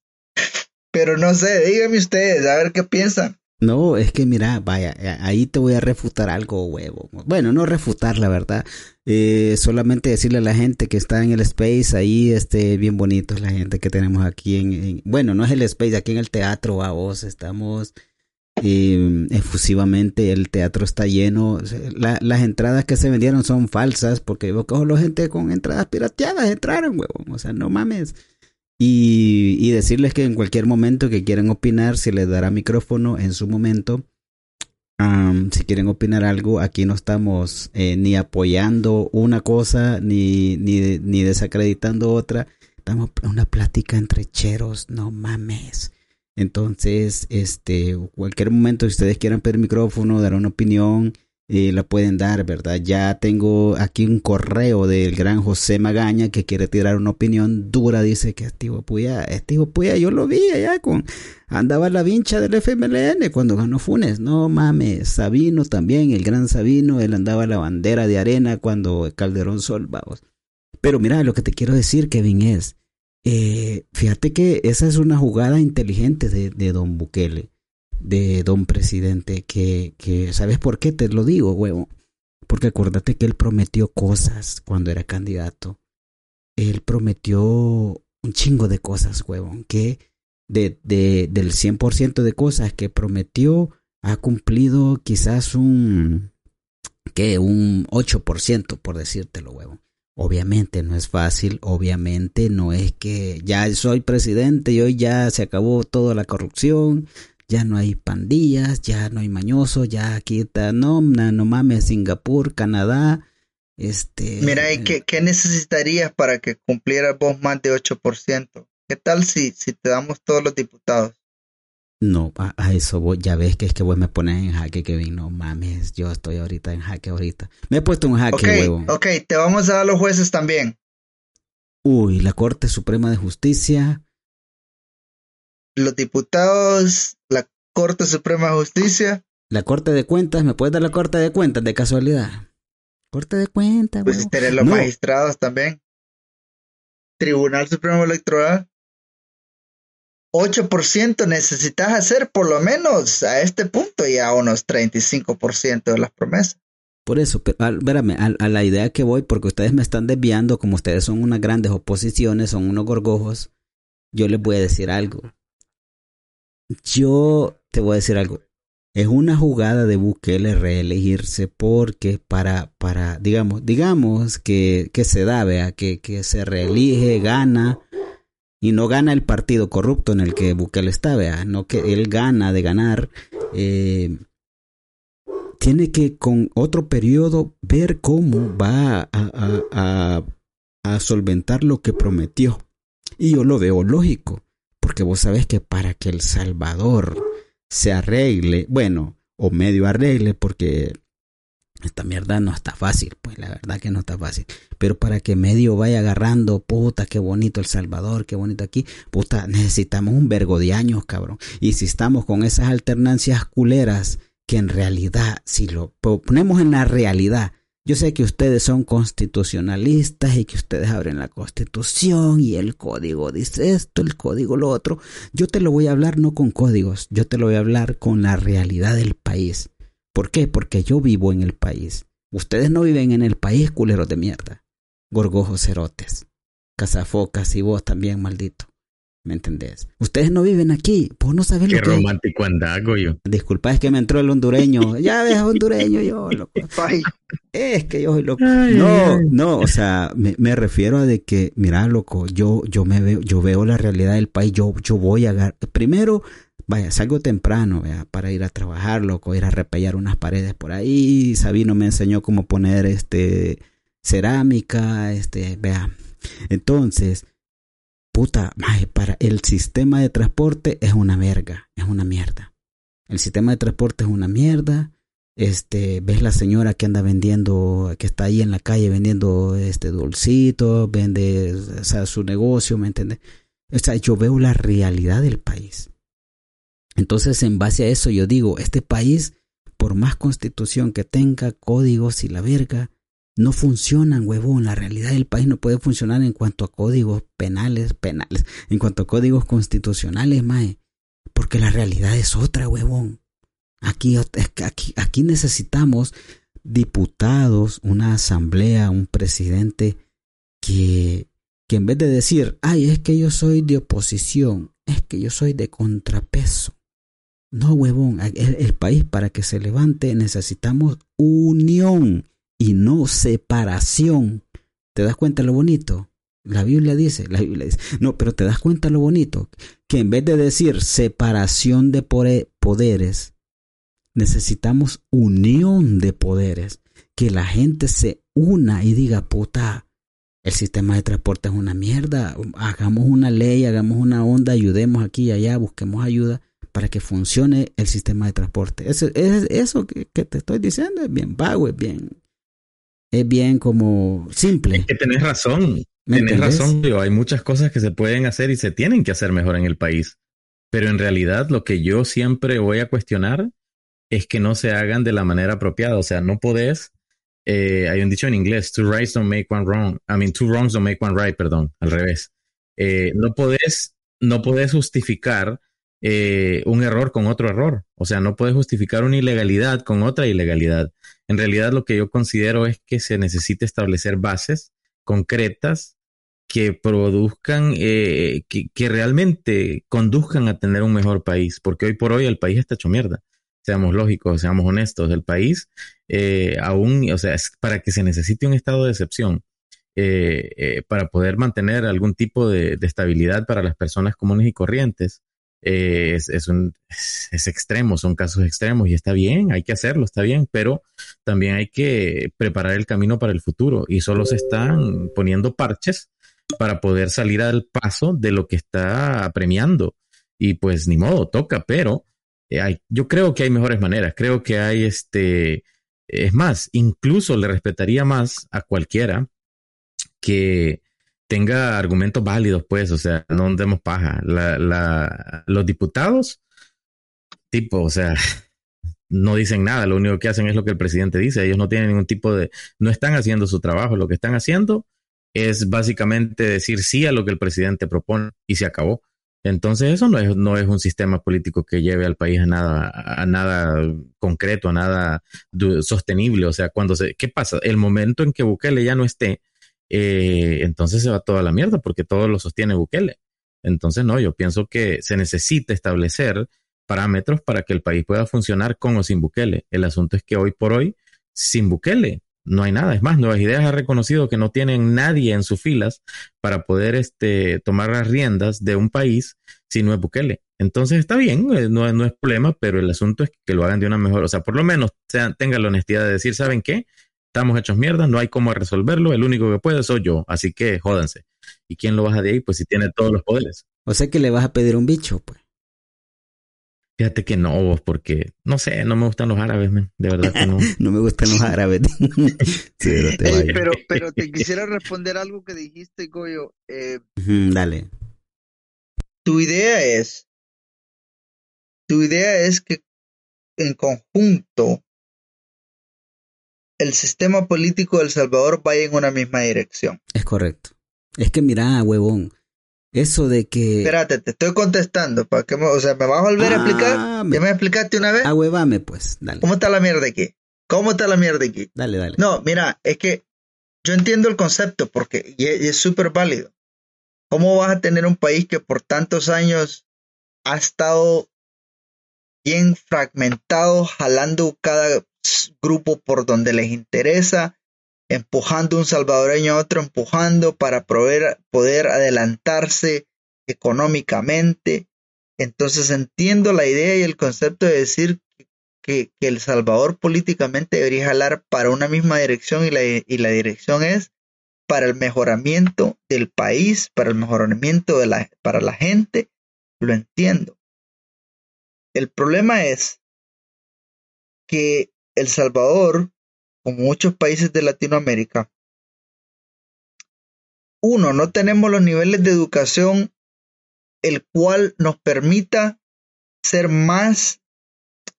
Pero no sé, díganme ustedes, a ver qué piensan. No, es que mira, vaya, ahí te voy a refutar algo, huevo. Bueno, no refutar, la verdad. Eh, solamente decirle a la gente que está en el space, ahí, este, bien bonito la gente que tenemos aquí en, bueno, no es el space, aquí en el teatro, a vos, estamos eh, efusivamente, el teatro está lleno. las entradas que se vendieron son falsas, porque yo cojo la gente con entradas pirateadas, entraron, huevo. O sea, no mames. Y, decirles que en cualquier momento que quieran opinar, se les dará micrófono en su momento. si quieren opinar algo, aquí no estamos eh, ni apoyando una cosa ni, ni, ni desacreditando otra. Estamos en una plática entre cheros, no mames. Entonces, este, cualquier momento, si ustedes quieran pedir micrófono, dar una opinión, eh, la pueden dar, ¿verdad? Ya tengo aquí un correo del gran José Magaña que quiere tirar una opinión dura. Dice que Estivo Puya, Estivo Puya, yo lo vi allá con. Andaba la vincha del FMLN cuando ganó Funes. No mames, Sabino también, el gran Sabino, él andaba la bandera de arena cuando Calderón Sol, vamos. Pero mira, lo que te quiero decir, Kevin, es. Eh, fíjate que esa es una jugada inteligente de, de don Bukele de don presidente que, que, ¿sabes por qué te lo digo, huevo? Porque acuérdate que él prometió cosas cuando era candidato. Él prometió un chingo de cosas, huevo, que de, de, del 100% de cosas que prometió ha cumplido quizás un, que un 8%, por decírtelo, huevo. Obviamente no es fácil, obviamente no es que ya soy presidente y hoy ya se acabó toda la corrupción, ya no hay pandillas, ya no hay mañosos, ya aquí está, no, no mames, Singapur, Canadá, este... Mira, ¿y qué, qué necesitarías para que cumplieras vos más de 8%? ¿Qué tal si, si te damos todos los diputados? No, a, eso ya ves que es que vos me pones en jaque, Kevin, no mames, yo estoy ahorita en jaque ahorita. Me he puesto en jaque, okay, huevo. Ok, te vamos a dar los jueces también. Uy, la Corte Suprema de Justicia, los diputados, la Corte Suprema de Justicia. La Corte de Cuentas, ¿me puedes dar la Corte de Cuentas de casualidad? Corte de Cuentas. Pues tener los magistrados también. Tribunal Supremo Electoral. 8% necesitas hacer por lo menos a este punto y a unos 35% de las promesas. Por eso, pero, espérame, a, a, la idea que voy, porque ustedes me están desviando, como ustedes son unas grandes oposiciones, son unos gorgojos, yo les voy a decir algo. Yo te voy a decir algo. Es una jugada de Bukele reelegirse porque para, para, digamos, digamos que, que se da, vea, que, que se reelige, gana, y no gana el partido corrupto en el que Bukele está, vea, no que él gana de ganar, eh, tiene que con otro periodo ver cómo va a, a, a, a solventar lo que prometió. Y yo lo veo lógico porque vos sabés que para que El Salvador se arregle, bueno, o medio arregle, porque esta mierda no está fácil, pues la verdad que no está fácil. Pero para que medio vaya agarrando, puta, qué bonito El Salvador, qué bonito aquí, puta, necesitamos un vergo de años, cabrón. Y si estamos con esas alternancias culeras, que en realidad, si lo ponemos en la realidad, yo sé que ustedes son constitucionalistas y que ustedes abren la constitución y el código dice esto, el código lo otro. Yo te lo voy a hablar no con códigos, yo te lo voy a hablar con la realidad del país. ¿Por qué? Porque yo vivo en el país. Ustedes no viven en el país, culeros de mierda. Gorgojos cerotes. Cazafocas y vos también, maldito. ¿Me entendés? Ustedes no viven aquí, vos no sabés Qué lo que romántico andago yo. Disculpa, es que me entró el hondureño. (laughs) Ya ves, hondureño yo, loco. Es que yo soy loco. No, no, o sea, me, me, refiero a de que, mira, loco, yo, yo me veo, yo veo la realidad del país, yo, yo voy a primero, vaya, salgo temprano, vea, para ir a trabajar, loco, ir a repellar unas paredes por ahí. Sabino me enseñó cómo poner este cerámica, este, vea. Entonces, puta, para el sistema de transporte es una verga, es una mierda. El sistema de transporte es una mierda. Este, ves la señora que anda vendiendo, que está ahí en la calle vendiendo este dulcito, vende o su negocio, ¿me entiendes? Yo veo la realidad del país. Entonces, en base a eso, yo digo, este país, por más constitución que tenga, códigos y la verga, no funcionan, huevón. La realidad del país no puede funcionar en cuanto a códigos penales, penales, en cuanto a códigos constitucionales, mae. Porque la realidad es otra, huevón. Aquí, aquí, aquí necesitamos diputados, una asamblea, un presidente que, que en vez de decir, ay, es que yo soy de oposición, es que yo soy de contrapeso. No, huevón, el país para que se levante necesitamos unión y no separación. ¿Te das cuenta lo bonito? La Biblia dice, la Biblia dice, no, pero te das cuenta lo bonito, que en vez de decir separación de poderes, necesitamos unión de poderes, que la gente se una y diga, puta, el sistema de transporte es una mierda, hagamos una ley, hagamos una onda, ayudemos aquí y allá, busquemos ayuda para que funcione el sistema de transporte. Eso, es, eso que, te estoy diciendo es bien vago, es bien, es bien como simple. Es que tenés razón. Tenés razón, hay muchas cosas que se pueden hacer y se tienen que hacer mejor en el país. Pero en realidad lo que yo siempre voy a cuestionar es que no se hagan de la manera apropiada. O sea, no podés. Eh, hay un dicho en inglés: two rights don't make one wrong. I mean, two wrongs don't make one right, perdón, al revés. Eh, no podés, no podés justificar eh, un error con otro error. O sea, no puedes justificar una ilegalidad con otra ilegalidad. En realidad, lo que yo considero es que se necesita establecer bases concretas que produzcan, eh, que, realmente conduzcan a tener un mejor país, porque hoy por hoy el país está hecho mierda. Seamos lógicos, seamos honestos, el país eh, aún, o sea, es para que se necesite un estado de excepción, para poder mantener algún tipo de, estabilidad para las personas comunes y corrientes, eh, es, un, es extremo, son casos extremos y está bien, hay que hacerlo, está bien, pero también hay que preparar el camino para el futuro y solo se están poniendo parches para poder salir al paso de lo que está premiando. Y pues ni modo, toca, pero eh, hay, yo creo que hay mejores maneras, creo que hay este, es más, incluso le respetaría más a cualquiera que tenga argumentos válidos, pues, o sea, no demos paja. La, la, los diputados, tipo, o sea, (laughs) no dicen nada, lo único que hacen es lo que el presidente dice, ellos no tienen ningún tipo de, no están haciendo su trabajo, lo que están haciendo es básicamente decir sí a lo que el presidente propone y se acabó. Entonces eso no es, no es un sistema político que lleve al país a nada, a nada concreto, a nada sostenible. O sea, cuando se, ¿qué pasa? El momento en que Bukele ya no esté, eh, entonces se va toda la mierda porque todo lo sostiene Bukele. Entonces, no, yo pienso que se necesita establecer parámetros para que el país pueda funcionar con o sin Bukele. El asunto es que hoy por hoy, sin Bukele, no hay nada. Es más, Nuevas Ideas ha reconocido que no tienen nadie en sus filas para poder este, tomar las riendas de un país si no es Bukele. Entonces está bien, eh, no, es problema, pero el asunto es que lo hagan de una mejor, o sea, por lo menos tengan la honestidad de decir, ¿saben qué? Estamos hechos mierda, no hay cómo resolverlo, el único que puede soy yo, así que jódanse. ¿Y quién lo baja de ahí? Pues si tiene todos los poderes. O sea que le vas a pedir un bicho, pues. Fíjate que no, vos, porque, no sé, no me gustan los árabes, de verdad que no. (laughs) no me gustan los árabes. (laughs) pero, pero, te (laughs) quisiera responder algo que dijiste, Goyo. Eh, dale. Tu idea es, tu idea es que en conjunto el sistema político de El Salvador vaya en una misma dirección. Es correcto. Es que mira, huevón, eso de que... Espérate, te estoy contestando. ¿para que o sea, ¿me vas a volver a explicar? Ah, ¿Ya me explicaste una vez? Ah, huevame, pues, dale. ¿Cómo está la mierda aquí? ¿Cómo está la mierda aquí? Dale, dale. No, mira, es que yo entiendo el concepto porque y es súper válido. ¿Cómo vas a tener un país que por tantos años ha estado bien fragmentado, jalando cada grupo por donde les interesa, empujando un salvadoreño a otro, empujando para poder, poder adelantarse económicamente. Entonces entiendo la idea y el concepto de decir que, El Salvador políticamente debería jalar para una misma dirección y la, y la dirección es para el mejoramiento del país, para el mejoramiento de la, para la gente, lo entiendo. El problema es que el Salvador, como muchos países de Latinoamérica, uno, no tenemos los niveles de educación el cual nos permita ser más,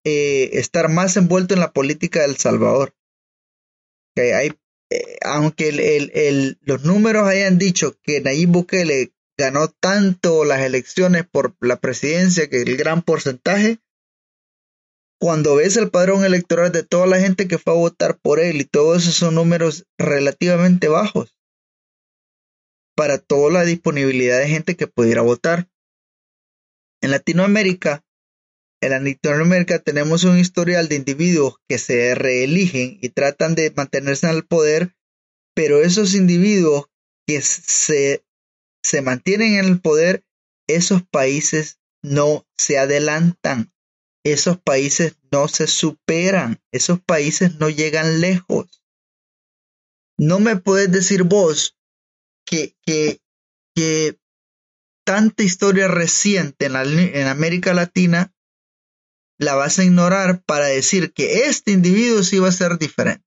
eh, estar más envuelto en la política del Salvador. Hay eh, aunque el- el- los números hayan dicho que Nayib Bukele ganó tanto las elecciones por la presidencia que el gran porcentaje, cuando ves el padrón electoral de toda la gente que fue a votar por él y todos esos son números relativamente bajos para toda la disponibilidad de gente que pudiera votar. En Latinoamérica, en Latinoamérica tenemos un historial de individuos que se reeligen y tratan de mantenerse en el poder, pero esos individuos que se, se mantienen en el poder, esos países no se adelantan, esos países no se superan, esos países no llegan lejos. No me puedes decir vos que, que, que tanta historia reciente en, la, América Latina la vas a ignorar para decir que este individuo sí va a ser diferente.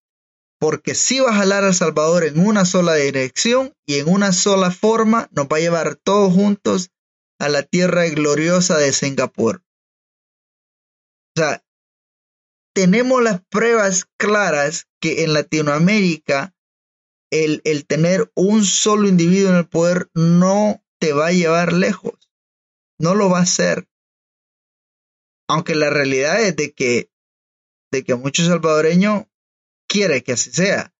Porque sí va a jalar a Salvador en una sola dirección y en una sola forma nos va a llevar todos juntos a la tierra gloriosa de Singapur. O sea, tenemos las pruebas claras que en Latinoamérica el, el tener un solo individuo en el poder no te va a llevar lejos. No lo va a hacer. Aunque la realidad es de que, de que muchos salvadoreños quiere que así sea.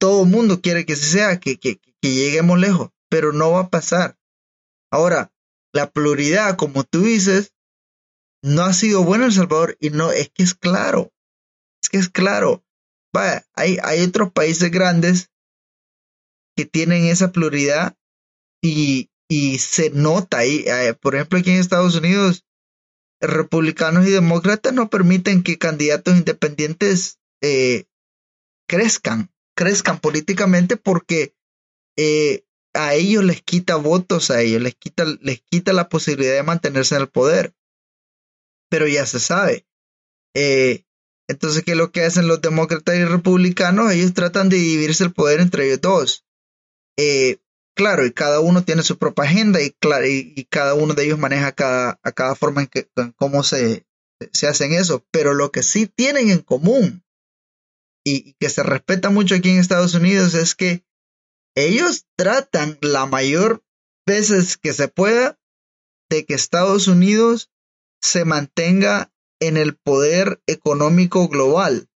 Todo el mundo quiere que así sea, que, que, que lleguemos lejos, pero no va a pasar. Ahora, la pluralidad, como tú dices, no ha sido buena en El Salvador y no, es que es claro. Es que es claro. Vaya, hay, hay otros países grandes que tienen esa pluralidad y, y se nota ahí. Eh, por ejemplo, aquí en Estados Unidos, republicanos y demócratas no permiten que candidatos independientes eh, crezcan, crezcan políticamente porque eh, a ellos les quita votos, a ellos les quita, les quita la posibilidad de mantenerse en el poder. Pero ya se sabe. Eh, entonces, ¿qué es lo que hacen los demócratas y republicanos? Ellos tratan de dividirse el poder entre ellos dos. Eh, claro, y cada uno tiene su propia agenda y, claro, y, cada uno de ellos maneja cada, a cada forma en, que, cómo se, se hacen eso. Pero lo que sí tienen en común y, y que se respeta mucho aquí en Estados Unidos es que ellos tratan la mayor veces que se pueda de que Estados Unidos se mantenga en el poder económico global.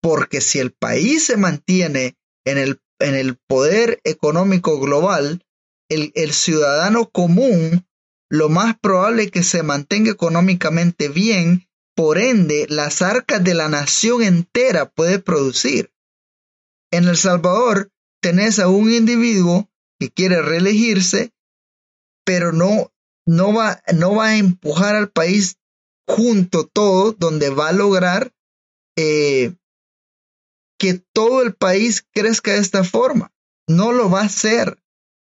Porque si el país se mantiene en el, en el poder económico global, el, ciudadano común lo más probable es que se mantenga económicamente bien, por ende las arcas de la nación entera puede producir. En El Salvador tenés a un individuo que quiere reelegirse, pero no, no, va, no va a empujar al país junto todo, donde va a lograr eh, que todo el país crezca de esta forma. No lo va a hacer.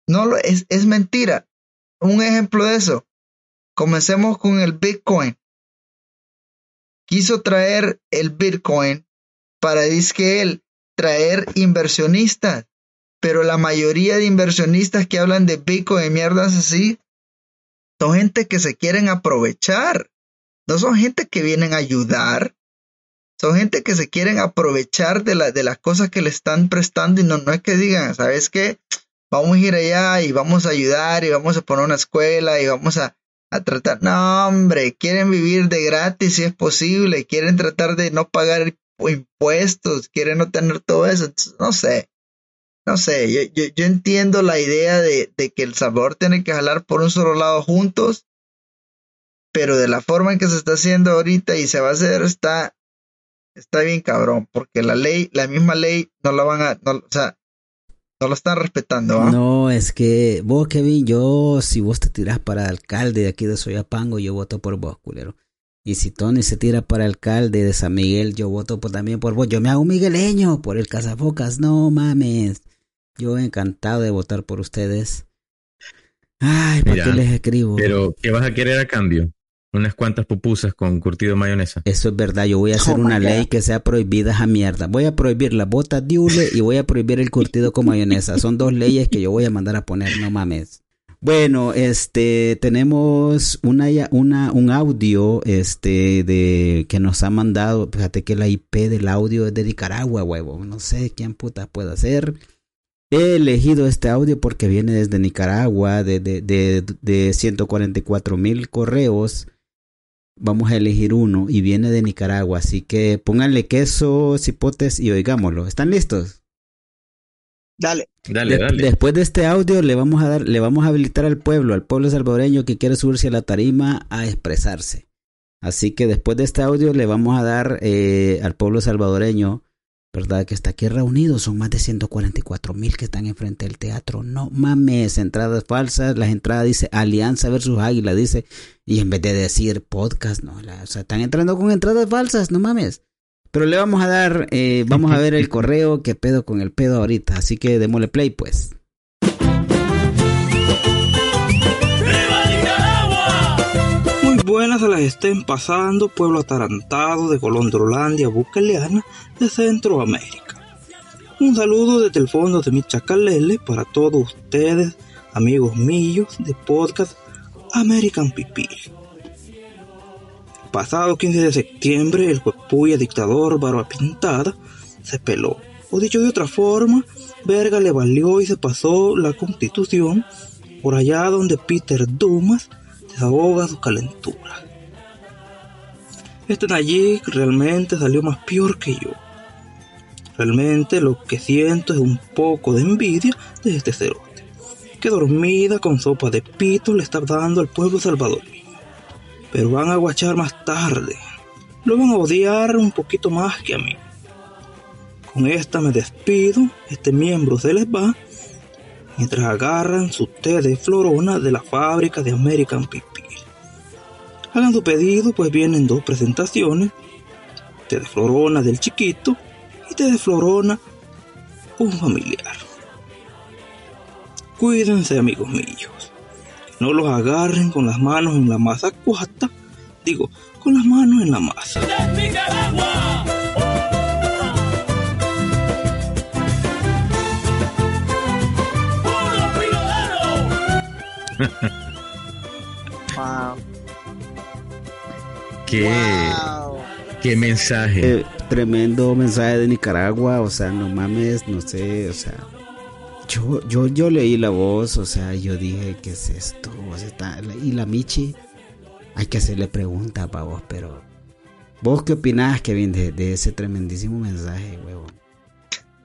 No lo, es, es mentira. Un ejemplo de eso. Comencemos con el Bitcoin. Quiso traer el Bitcoin para, dice él, traer inversionistas. Pero la mayoría de inversionistas que hablan de Bitcoin y mierdas así, son gente que se quieren aprovechar. No son gente que vienen a ayudar. Son gente que se quieren aprovechar de, la, de las cosas que le están prestando y no, no es que digan, ¿sabes qué? Vamos a ir allá y vamos a ayudar y vamos a poner una escuela y vamos a, a tratar. No, hombre, quieren vivir de gratis si es posible, quieren tratar de no pagar impuestos, quieren no tener todo eso. No sé, no sé, yo, yo, yo entiendo la idea de, de, que El Salvador tiene que jalar por un solo lado juntos, pero de la forma en que se está haciendo ahorita y se va a hacer está, está bien cabrón, porque la ley, la misma ley, no la van a, no, o sea, no lo están respetando. ¿ah? No, es que vos, Kevin, yo, si vos te tirás para alcalde de aquí de Soyapango, yo voto por vos, culero. Y si Tony se tira para alcalde de San Miguel, yo voto por, también por vos. Yo me hago migueleño por el Cazafocas. No mames. Yo encantado de votar por ustedes. Ay, ¿para qué les escribo? Pero, ¿qué vas a querer a cambio? Unas cuantas pupusas con curtido mayonesa. Eso es verdad. Yo voy a hacer oh una ley que sea prohibida a mierda. Voy a prohibir la bota diule y voy a prohibir el curtido con mayonesa. Son dos leyes que yo voy a mandar a poner. No mames. Bueno, este, tenemos una, una, un audio, este, de, que nos ha mandado, fíjate que la IP del audio es de Nicaragua, huevo, no sé quién puta puede ser. He elegido este audio porque viene desde Nicaragua, de, de, de, de 144 mil correos. Vamos a elegir uno y viene de Nicaragua, así que pónganle queso, cipotes y oigámoslo. ¿Están listos? Dale. Dale, De- dale. Después de este audio le vamos a dar, le vamos a habilitar al pueblo, al pueblo salvadoreño que quiere subirse a la tarima a expresarse. Así que después de este audio le vamos a dar eh, al pueblo salvadoreño, ¿verdad? Que está aquí reunido, son más de 144 mil que están enfrente del teatro. No mames, entradas falsas, las entradas dice Alianza versus Águila, dice, y en vez de decir podcast, no, la- o sea, están entrando con entradas falsas, no mames. Pero le vamos a dar, eh, vamos a ver el (laughs) correo, qué pedo con el pedo ahorita, así que démosle play pues. Buenas se las estén pasando, pueblo atarantado de Golondrolandia, Bucaleana, de Centroamérica. Un saludo desde el fondo de mi chacalele para todos ustedes, amigos míos de podcast American Pipil. Pasado 15 de septiembre, el huepuya dictador Barba Pintada se peló. O dicho de otra forma, verga le valió y se pasó la constitución por allá donde Peter Dumas desahoga su calentura. Este Nayik realmente salió más peor que yo. Realmente lo que siento es un poco de envidia de este cerote, que dormida con sopa de pito le está dando al pueblo salvadoreño. Pero van a guachar más tarde. Lo van a odiar un poquito más que a mí. Con esta me despido, este miembro se les va, mientras agarran su té de florona de la fábrica de American Pipil. Hagan su pedido, pues vienen dos presentaciones, té de florona del chiquito y té de florona un familiar. Cuídense amigos míos, no los agarren con las manos en la masa cuata, digo, con las manos en la masa. Wow. Qué, Wow. qué mensaje. Eh, tremendo mensaje de Nicaragua, o sea, no mames, no sé, o sea, yo, yo, yo leí la voz, o sea, yo dije, ¿qué es esto? O sea, está- y la Michi, hay que hacerle preguntas para vos, pero vos qué opinás, Kevin, de, de ese tremendísimo mensaje, huevo.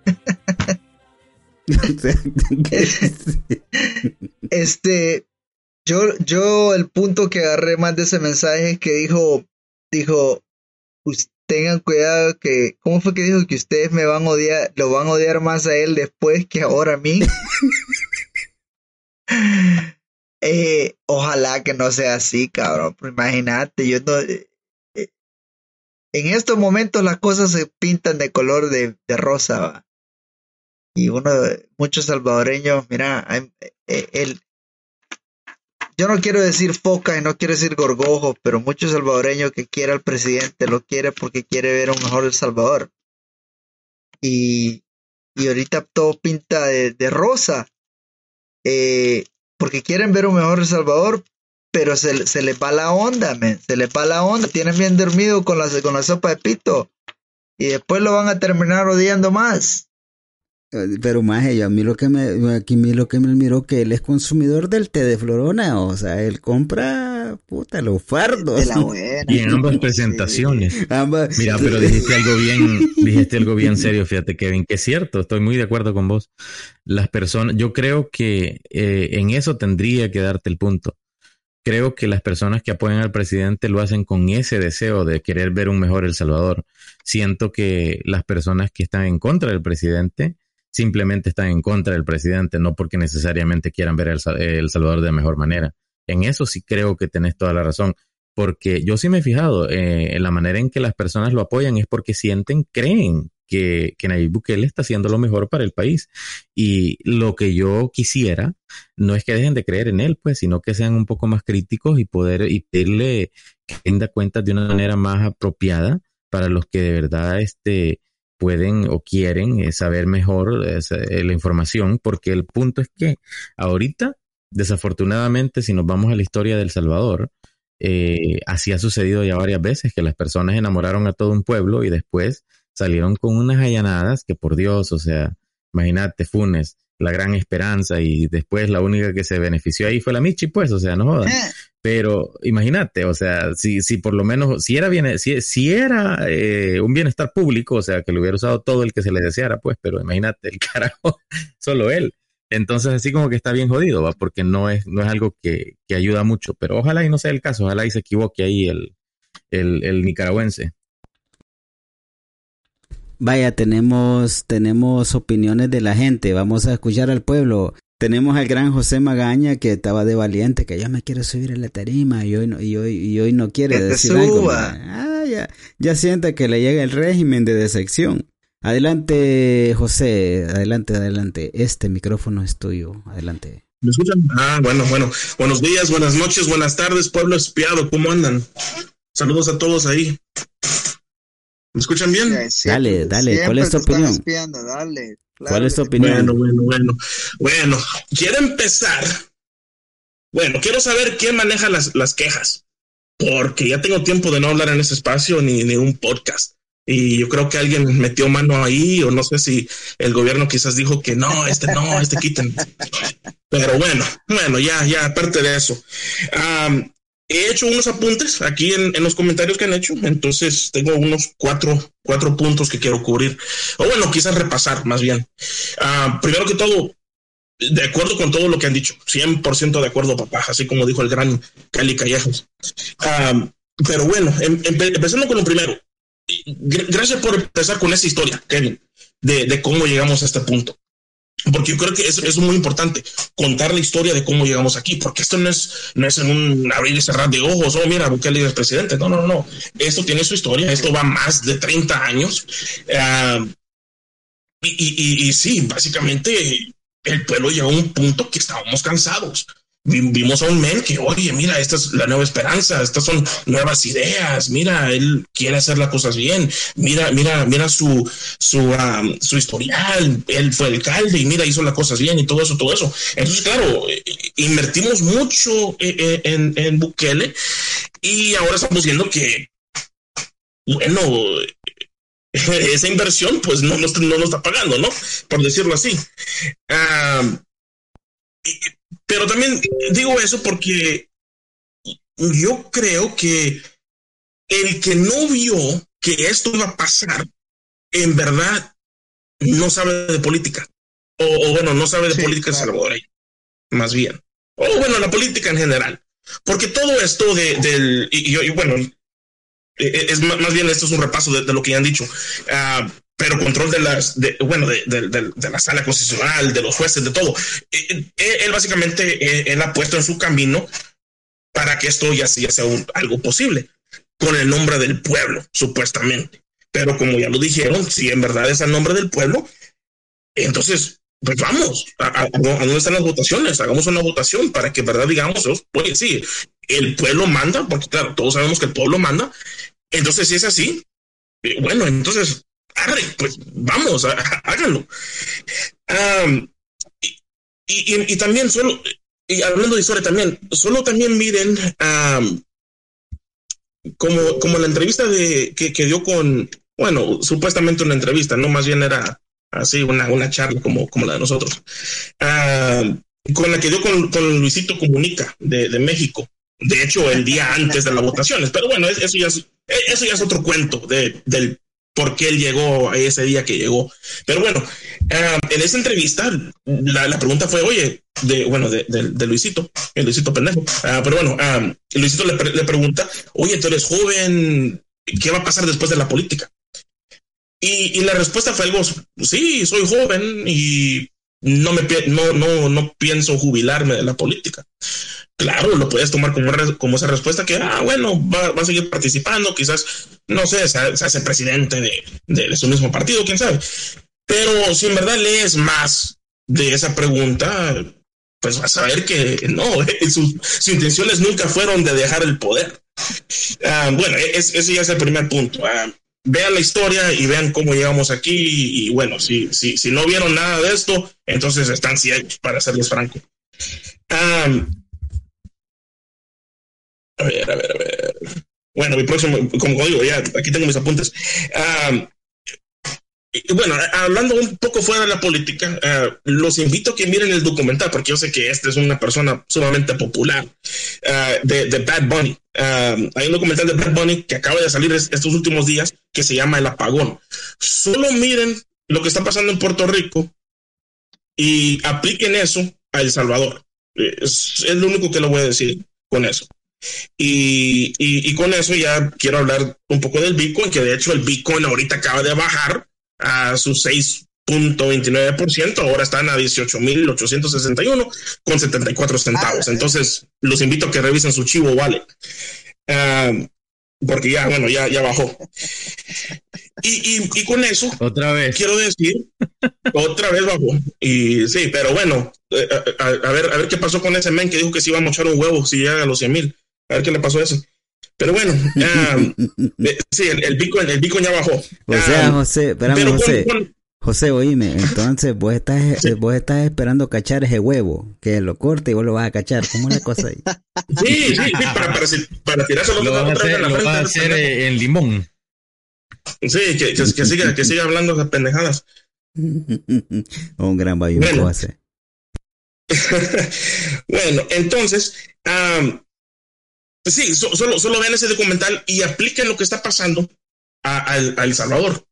(laughs) O sea, ¿qué- Este, yo, yo el punto que agarré más de ese mensaje es que dijo, dijo, "Us- tengan cuidado que, ¿cómo fue que dijo que ustedes me van a odiar, lo van a odiar más a él después que ahora a mí? (laughs) Eh, ojalá que no sea así, cabrón, imagínate, yo no, eh, eh, en estos momentos las cosas se pintan de color de, de rosa, ¿va? Y uno, muchos salvadoreños, mira, eh, el, yo no quiero decir foca y no quiero decir gorgojo, pero muchos salvadoreños que quiere al presidente lo quiere porque quiere ver un mejor El Salvador. Y, y ahorita todo pinta de, de rosa, eh, porque quieren ver un mejor El Salvador, pero se, se les va la onda, men, se les va la onda, tienen bien dormido con la, con la sopa de pito y después lo van a terminar odiando más. Pero más a mí lo que me, aquí a mí lo que me miró que él es consumidor del té de Florona, o sea, él compra, puta, los fardos. De la buena. Y en ambas Sí. presentaciones. Ambas- Mira, pero dijiste algo bien, dijiste algo bien serio, fíjate, Kevin, que es cierto, estoy muy de acuerdo con vos. Las personas, yo creo que eh, en eso tendría que darte el punto. Creo que las personas que apoyan al presidente lo hacen con ese deseo de querer ver un mejor El Salvador. Siento que las personas que están en contra del presidente simplemente están en contra del presidente, no porque necesariamente quieran ver Sa- El Salvador de mejor manera. En eso sí creo que tenés toda la razón porque yo sí me he fijado eh, en la manera en que las personas lo apoyan es porque sienten, creen que, que Nayib Bukele está haciendo lo mejor para el país. Y lo que yo quisiera no es que dejen de creer en él, pues, sino que sean un poco más críticos y poder y pedirle que rinda cuentas de una manera más apropiada para los que de verdad este, pueden o quieren eh, saber mejor eh, la información, porque el punto es que ahorita desafortunadamente, si nos vamos a la historia del Salvador, eh, así ha sucedido ya varias veces, que las personas enamoraron a todo un pueblo y después salieron con unas allanadas que por Dios, o sea, imagínate, Funes, la gran esperanza y después la única que se benefició ahí fue la Michi, pues, o sea, no jodas. Eh. Pero imagínate, o sea, si, si por lo menos, si era bien, si, si era eh, un bienestar público, o sea, que lo hubiera usado todo el que se le deseara, pues, pero imagínate, el (laughs) carajo, solo él. Entonces, así como que está bien jodido, ¿va? porque no es, no es algo que, que ayuda mucho, pero ojalá y no sea el caso, ojalá y se equivoque ahí el, el, el nicaragüense. Vaya, tenemos, tenemos opiniones de la gente, vamos a escuchar al pueblo. Tenemos al gran José Magaña que estaba de valiente, que ya me quiere subir en la tarima y hoy no, y hoy, y hoy no quiere decir algo. Ah, ya, ya siente que le llega el régimen de decepción. Adelante, José, adelante, adelante. Este micrófono es tuyo, adelante. ¿Me escuchan? Ah, bueno, bueno. Buenos días, buenas noches, buenas tardes, pueblo espiado, ¿cómo andan? Saludos a todos ahí. ¿Me escuchan bien? dale, dale, ¿cuál es tu opinión? dale, ¿Cuál es tu opinión? Bueno, bueno, bueno. Bueno, quiero empezar. Bueno, quiero saber quién maneja las, las quejas, porque ya tengo tiempo de no hablar en ese espacio ni, ni un podcast. Y yo creo que alguien metió mano ahí, o no sé si el gobierno quizás dijo que no, este no, este quiten. Pero bueno, bueno, ya, ya, aparte de eso. Um, he hecho unos apuntes aquí en, en, los comentarios que han hecho, entonces tengo unos cuatro, cuatro puntos que quiero cubrir, o bueno, quizás repasar más bien. Uh, primero que todo, de acuerdo con todo lo que han dicho, 100% de acuerdo, papá, así como dijo el gran Cali Callejos. Uh, pero bueno, em, empe empezando con lo primero, gracias por empezar con esa historia, Kevin, de, de cómo llegamos a este punto porque yo creo que es, es muy importante contar la historia de cómo llegamos aquí, porque esto no es, no es en un abrir y cerrar de ojos, oh, mira, Bukele es presidente. No, no, no. Esto tiene su historia, esto va más de 30 años. Y, y, y, sí, básicamente el pueblo llegó a un punto que estábamos cansados vimos a un men que, oye, mira, esta es la nueva esperanza, estas son nuevas ideas, mira, él quiere hacer las cosas bien, mira, mira, mira su, su, um, su historial, él fue alcalde y mira, hizo las cosas bien y todo eso, todo eso. Entonces, claro, eh, invertimos mucho eh, eh, en, en Bukele y ahora estamos viendo que, bueno, (laughs) esa inversión pues no nos, no nos está pagando, ¿no? Por decirlo así. Uh, pero también digo eso porque yo creo que el que no vio que esto iba a pasar, en verdad no sabe de política. O, bueno, no sabe de política claro. más bien. O bueno, la política en general. Porque todo esto de, del, y, y, bueno, e, e, es más bien esto es un repaso de, de lo que ya han dicho. Uh, pero control de las, de, bueno, de, de, de, la sala constitucional, de los jueces, de todo. Él, él básicamente, él, ha puesto en su camino para que esto ya, ya sea un, algo posible, con el nombre del pueblo, supuestamente. Pero como ya lo dijeron, si en verdad es el nombre del pueblo, entonces, pues vamos, a, a, a dónde están las votaciones, hagamos una votación para que verdad digamos, pues sí, el pueblo manda, porque claro, todos sabemos que el pueblo manda, entonces si es así, eh, bueno, entonces arre, pues vamos, háganlo. Um, y, y, y, también solo, y hablando de historia también, solo también miren um, como, como la entrevista de, que, que, dio con, bueno, supuestamente una entrevista, no más bien era así una, una charla como, como la de nosotros, uh, con la que dio con, con Luisito Comunica de, de, México. De hecho, el día (laughs) antes de las votaciones, pero bueno, eso ya es, eso ya es otro cuento de, del por qué él llegó ese día que llegó. Pero bueno, uh, en esa entrevista, la, pregunta fue, oye, de, bueno, de, de, Luisito, el Luisito pendejo. Uh, pero bueno, um, Luisito le, le, pregunta, oye, tú eres joven, ¿qué va a pasar después de la política? Y, y la respuesta fue algo, sí, soy joven y no, me, no, no, no pienso jubilarme de la política. Claro, lo puedes tomar como, como esa respuesta que, ah, bueno, va, va a seguir participando, quizás, no sé, se, hace presidente de, de, su mismo partido, quién sabe. Pero si en verdad lees más de esa pregunta, pues vas a ver que no, (laughs) sus, sus intenciones nunca fueron de dejar el poder. Uh, bueno, es, ese ya es el primer punto. Uh, vean la historia y vean cómo llegamos aquí. Y, bueno, si, si, si, no vieron nada de esto, entonces están ciegos, para serles franco. A ver, a ver, a ver. Bueno, mi próximo, como digo, ya aquí tengo mis apuntes. Am, y bueno, hablando un poco fuera de la política, eh, los invito a que miren el documental, porque yo sé que esta es una persona sumamente popular, eh, de, de Bad Bunny. Eh, hay un documental de Bad Bunny que acaba de salir es- estos últimos días que se llama El Apagón. Solo miren lo que está pasando en Puerto Rico y apliquen eso a El Salvador. Es, es lo único que le voy a decir con eso. Y, y, y con eso ya quiero hablar un poco del Bitcoin, que de hecho el Bitcoin ahorita acaba de bajar a su 6.29%, ahora están a 18.861 con 74 centavos. Entonces, los invito a que revisen su chivo wallet. Ah, porque ya, bueno, ya, ya bajó. Y, y, y con eso, Otra vez. quiero decir, otra vez bajó. Y sí, pero bueno, eh, a, a- a ver, a ver qué pasó con ese men que dijo que se iba a mochar un huevo si llega a los 100 mil. A ver qué le pasó a ese. Pero bueno, (laughs) eh, sí, el, el Bitcoin, el Bitcoin ya bajó. O sea, José, espérame, pero José. con- José, oíme, entonces vos estás, (laughs) vos estás esperando cachar ese huevo, que lo corte y vos lo vas a cachar. ¿Cómo es la cosa ahí? Sí, sí, sí, para, para, para tirárselo Lo otra vas a vez hacer, en la lo vas a hacer eh, en limón. Sí, que, que, que siga, que siga hablando esas pendejadas. (laughs) Un gran bayunco Bueno. hace. bueno, entonces, am, sí, so- solo, solo vean ese documental y apliquen lo que está pasando a, a a El Salvador.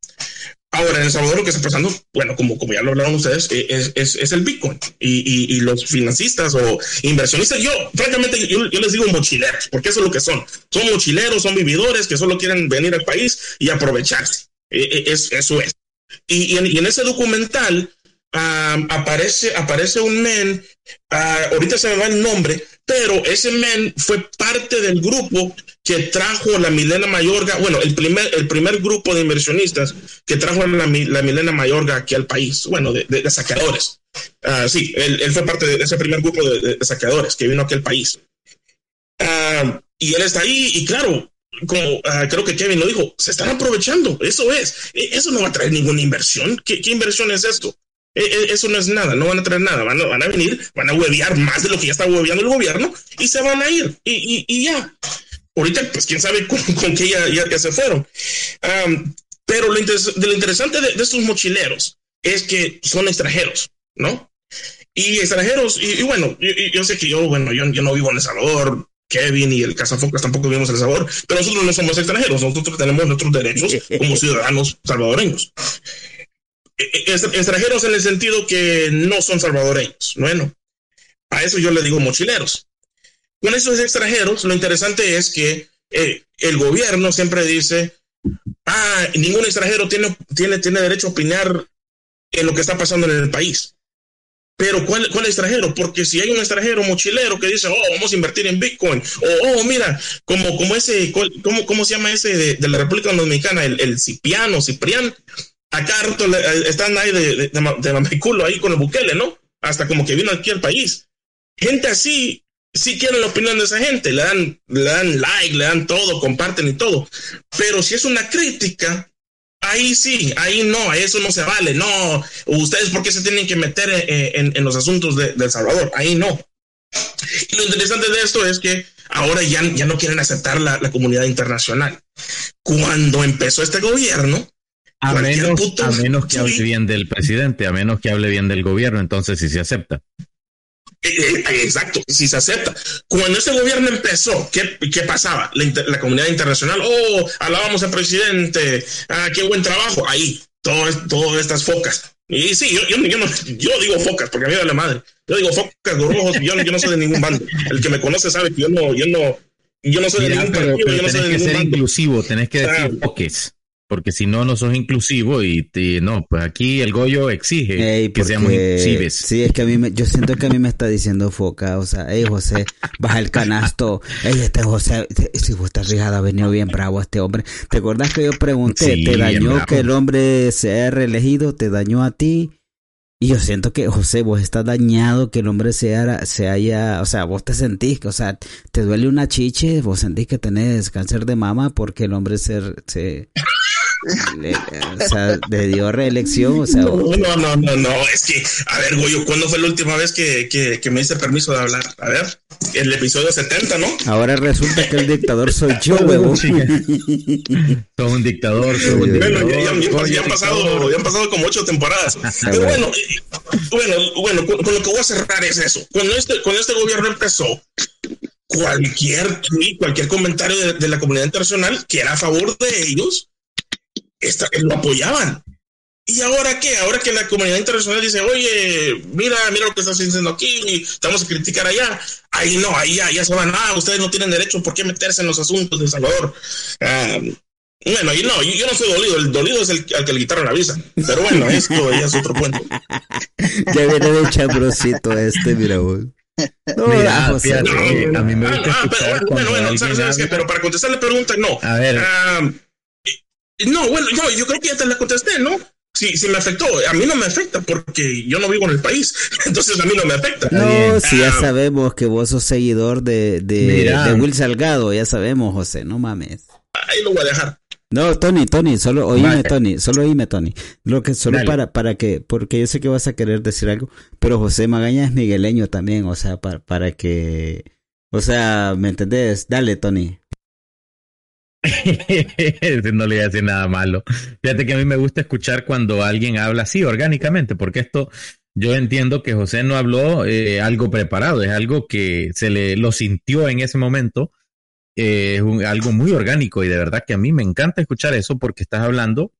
Ahora, en El Salvador lo que está pasando, bueno, como, como ya lo hablaron ustedes, eh, es, es, es el Bitcoin. Y, y, y los financistas o inversionistas, yo, francamente, yo, yo les digo mochileros, porque eso es lo que son. Son mochileros, son vividores que solo quieren venir al país y aprovecharse. Eh, eh, es, eso es. Y, y en, en ese documental am, aparece, aparece un men, ah, ahorita se me va el nombre, pero ese men fue parte del grupo que trajo la Milena Mayorga, bueno, el primer, el primer grupo de inversionistas que trajo la, la Milena Mayorga aquí al país, bueno, de, de- de saqueadores. Ah, sí, él, él fue parte de ese primer grupo de, de- saqueadores que vino aquí al país. Ah, y él está ahí, y claro, como ah, creo que Kevin lo dijo, se están aprovechando, eso es, E- eso no va a traer ninguna inversión. ¿Qué, qué inversión es esto? E- e- Eso no es nada, no van a traer nada, van a, van a venir, van a huevear más de lo que ya está hueveando el gobierno y se van a ir, y, y, y ya. Ahorita, pues quién sabe con, con qué ya, ya, ya se fueron. Am, pero lo, interes- de lo interesante de, de estos mochileros es que son extranjeros, ¿no? Y extranjeros, y, y bueno, yo, yo- sé que yo, bueno, yo, yo no vivo en El Salvador, Kevin y el Casafocas tampoco vivimos en El Salvador, pero nosotros no somos extranjeros, nosotros tenemos nuestros derechos como (laughs) ciudadanos salvadoreños. Eh, eh, extra- Extranjeros en el sentido que no son salvadoreños. Bueno, a eso yo le digo mochileros. Con esos extranjeros, lo interesante es que eh, el gobierno siempre dice, ah, ningún extranjero tiene, tiene, tiene derecho a opinar en lo que está pasando en el país. Pero ¿cuál, ¿cuál extranjero? Porque si hay un extranjero mochilero que dice, oh, vamos a invertir en Bitcoin, o oh, mira, como, como ese, ¿cómo, ¿cómo se llama ese de, la República Dominicana? El, el Cipiano, Ciprián, acá rato eh, están ahí de, de, de, de mamiculo ahí con el Bukele, ¿no? Hasta como que vino aquí al país. Gente así, sí quieren la opinión de esa gente, le dan, le dan like, le dan todo, comparten y todo. Pero si es una crítica, ahí sí, ahí no, eso no se vale. No, ustedes por qué se tienen que meter eh, en, en los asuntos de, de El Salvador, ahí no. Y lo interesante de esto es que ahora ya, ya no quieren aceptar la, la comunidad internacional. Cuando empezó este gobierno, A menos, puto- a menos que hable bien del presidente, a menos que hable bien del gobierno, entonces sí se acepta. Eh, eh, Exacto, si se acepta. Cuando este gobierno empezó, ¿qué, qué pasaba? La, comunidad internacional, oh, alabamos al presidente, ah, qué buen trabajo. Ahí, todo es- todas estas focas. Y sí, yo, yo, yo no, yo digo focas porque a mí me da la madre. Yo digo focas, gorrojos, yo, yo no soy de ningún bando. El que me conoce sabe que yo no, yo no, yo no soy de ningún pero, partido, pero yo no soy de que ningún ser bando. inclusivo, tenés que decir Ah. foques, porque si no, no sos inclusivo y te- no, pues aquí el Goyo exige Ey, que seamos inclusives. Sí, es que a mí me, yo siento que a mí me está diciendo foca, o sea, hey José, baja el canasto, hey este José, si vos estás fijado, ha venido bien bravo este hombre. ¿Te acordás que yo pregunté, Sí, te dañó que el hombre se haya reelegido, te dañó a ti? Y yo siento que, José, vos estás dañado, que el hombre se haya, se haya, o sea, vos te sentís, o sea, te duele una chiche, vos sentís que tenés cáncer de mama porque el hombre se, se, o sea, le dio reelección, o sea. No, no, no, no, no, es que, a ver, Goyo, ¿cuándo fue la última vez que, que, que me diste permiso de hablar? A ver, el episodio 70, ¿no? Ahora resulta que el dictador soy yo, huevón. Soy un dictador, soy un Bueno, dictador. ya, ya- ya- soy ya han pasado, ya han pasado como ocho temporadas. Pero bueno, eh, bueno, bueno, con, con lo que voy a cerrar es eso. Cuando este, cuando este gobierno empezó, cualquier tweet, cualquier comentario de, de la comunidad internacional que era a favor de ellos, esta- lo apoyaban. ¿Y ahora qué? Ahora que la comunidad internacional dice, oye, mira, mira lo que estás diciendo aquí, y estamos a criticar allá. Ahí no, ahí ya, ya se van, ah, ustedes no tienen derecho, ¿por qué meterse en los asuntos de El Salvador? Ah, bueno, y no, yo, yo no soy dolido, el dolido es el al que le quitaron la visa. Pero bueno, (laughs) esto ya es otro cuento. Ya viene de chambrosito este, mira vos. No, Mira, José, no. que a mí me gusta Ah, ah, escuchar pero bueno, bueno, ¿sabes, sabes habla- Pero para contestar la pregunta, no. A ver. Eh, no, bueno, no, yo creo que ya te la contesté, ¿no? Si, si me afectó, a mí no me afecta porque yo no vivo en el país, (laughs) entonces a mí no me afecta. No, si ya Ah, sabemos que vos sos seguidor de, de, Will Salgado, ya sabemos, José, no mames. Ahí lo voy a dejar. No, Tony, Tony, solo oíme, Vale. Tony, solo oíme, Tony. Lo que solo Dale. para, para que, porque yo sé que vas a querer decir algo, pero José Magaña es migueleño también, o sea, para, para que, o sea, ¿me entendés? Dale, Tony. (laughs) no le voy a decir nada malo. Fíjate que a mí me gusta escuchar cuando alguien habla así, orgánicamente, porque esto, yo entiendo que José no habló eh, algo preparado, es algo que se le lo sintió en ese momento, eh, es algo muy orgánico y de verdad que a mí me encanta escuchar eso porque estás hablando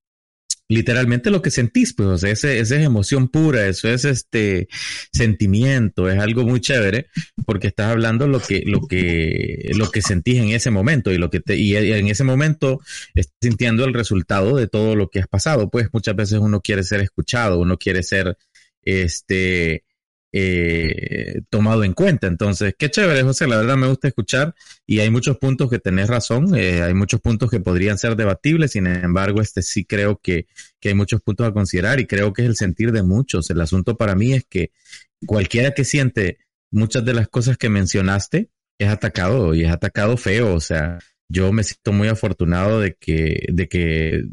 literalmente lo que sentís, pues, o sea, ese, esa es emoción pura, eso es este sentimiento, es algo muy chévere, porque estás hablando lo que, lo que, lo que sentís en ese momento y lo que te, y en ese momento estás sintiendo el resultado de todo lo que has pasado. Pues muchas veces uno quiere ser escuchado, uno quiere ser este eh, tomado en cuenta. Entonces, qué chévere, José. La verdad me gusta escuchar y hay muchos puntos que tenés razón. eh, hay muchos puntos que podrían ser debatibles. Sin embargo, este sí creo que, que hay muchos puntos a considerar y creo que es el sentir de muchos. El asunto para mí es que cualquiera que siente muchas de las cosas que mencionaste es atacado y es atacado feo. O sea, yo me siento muy afortunado de que, de que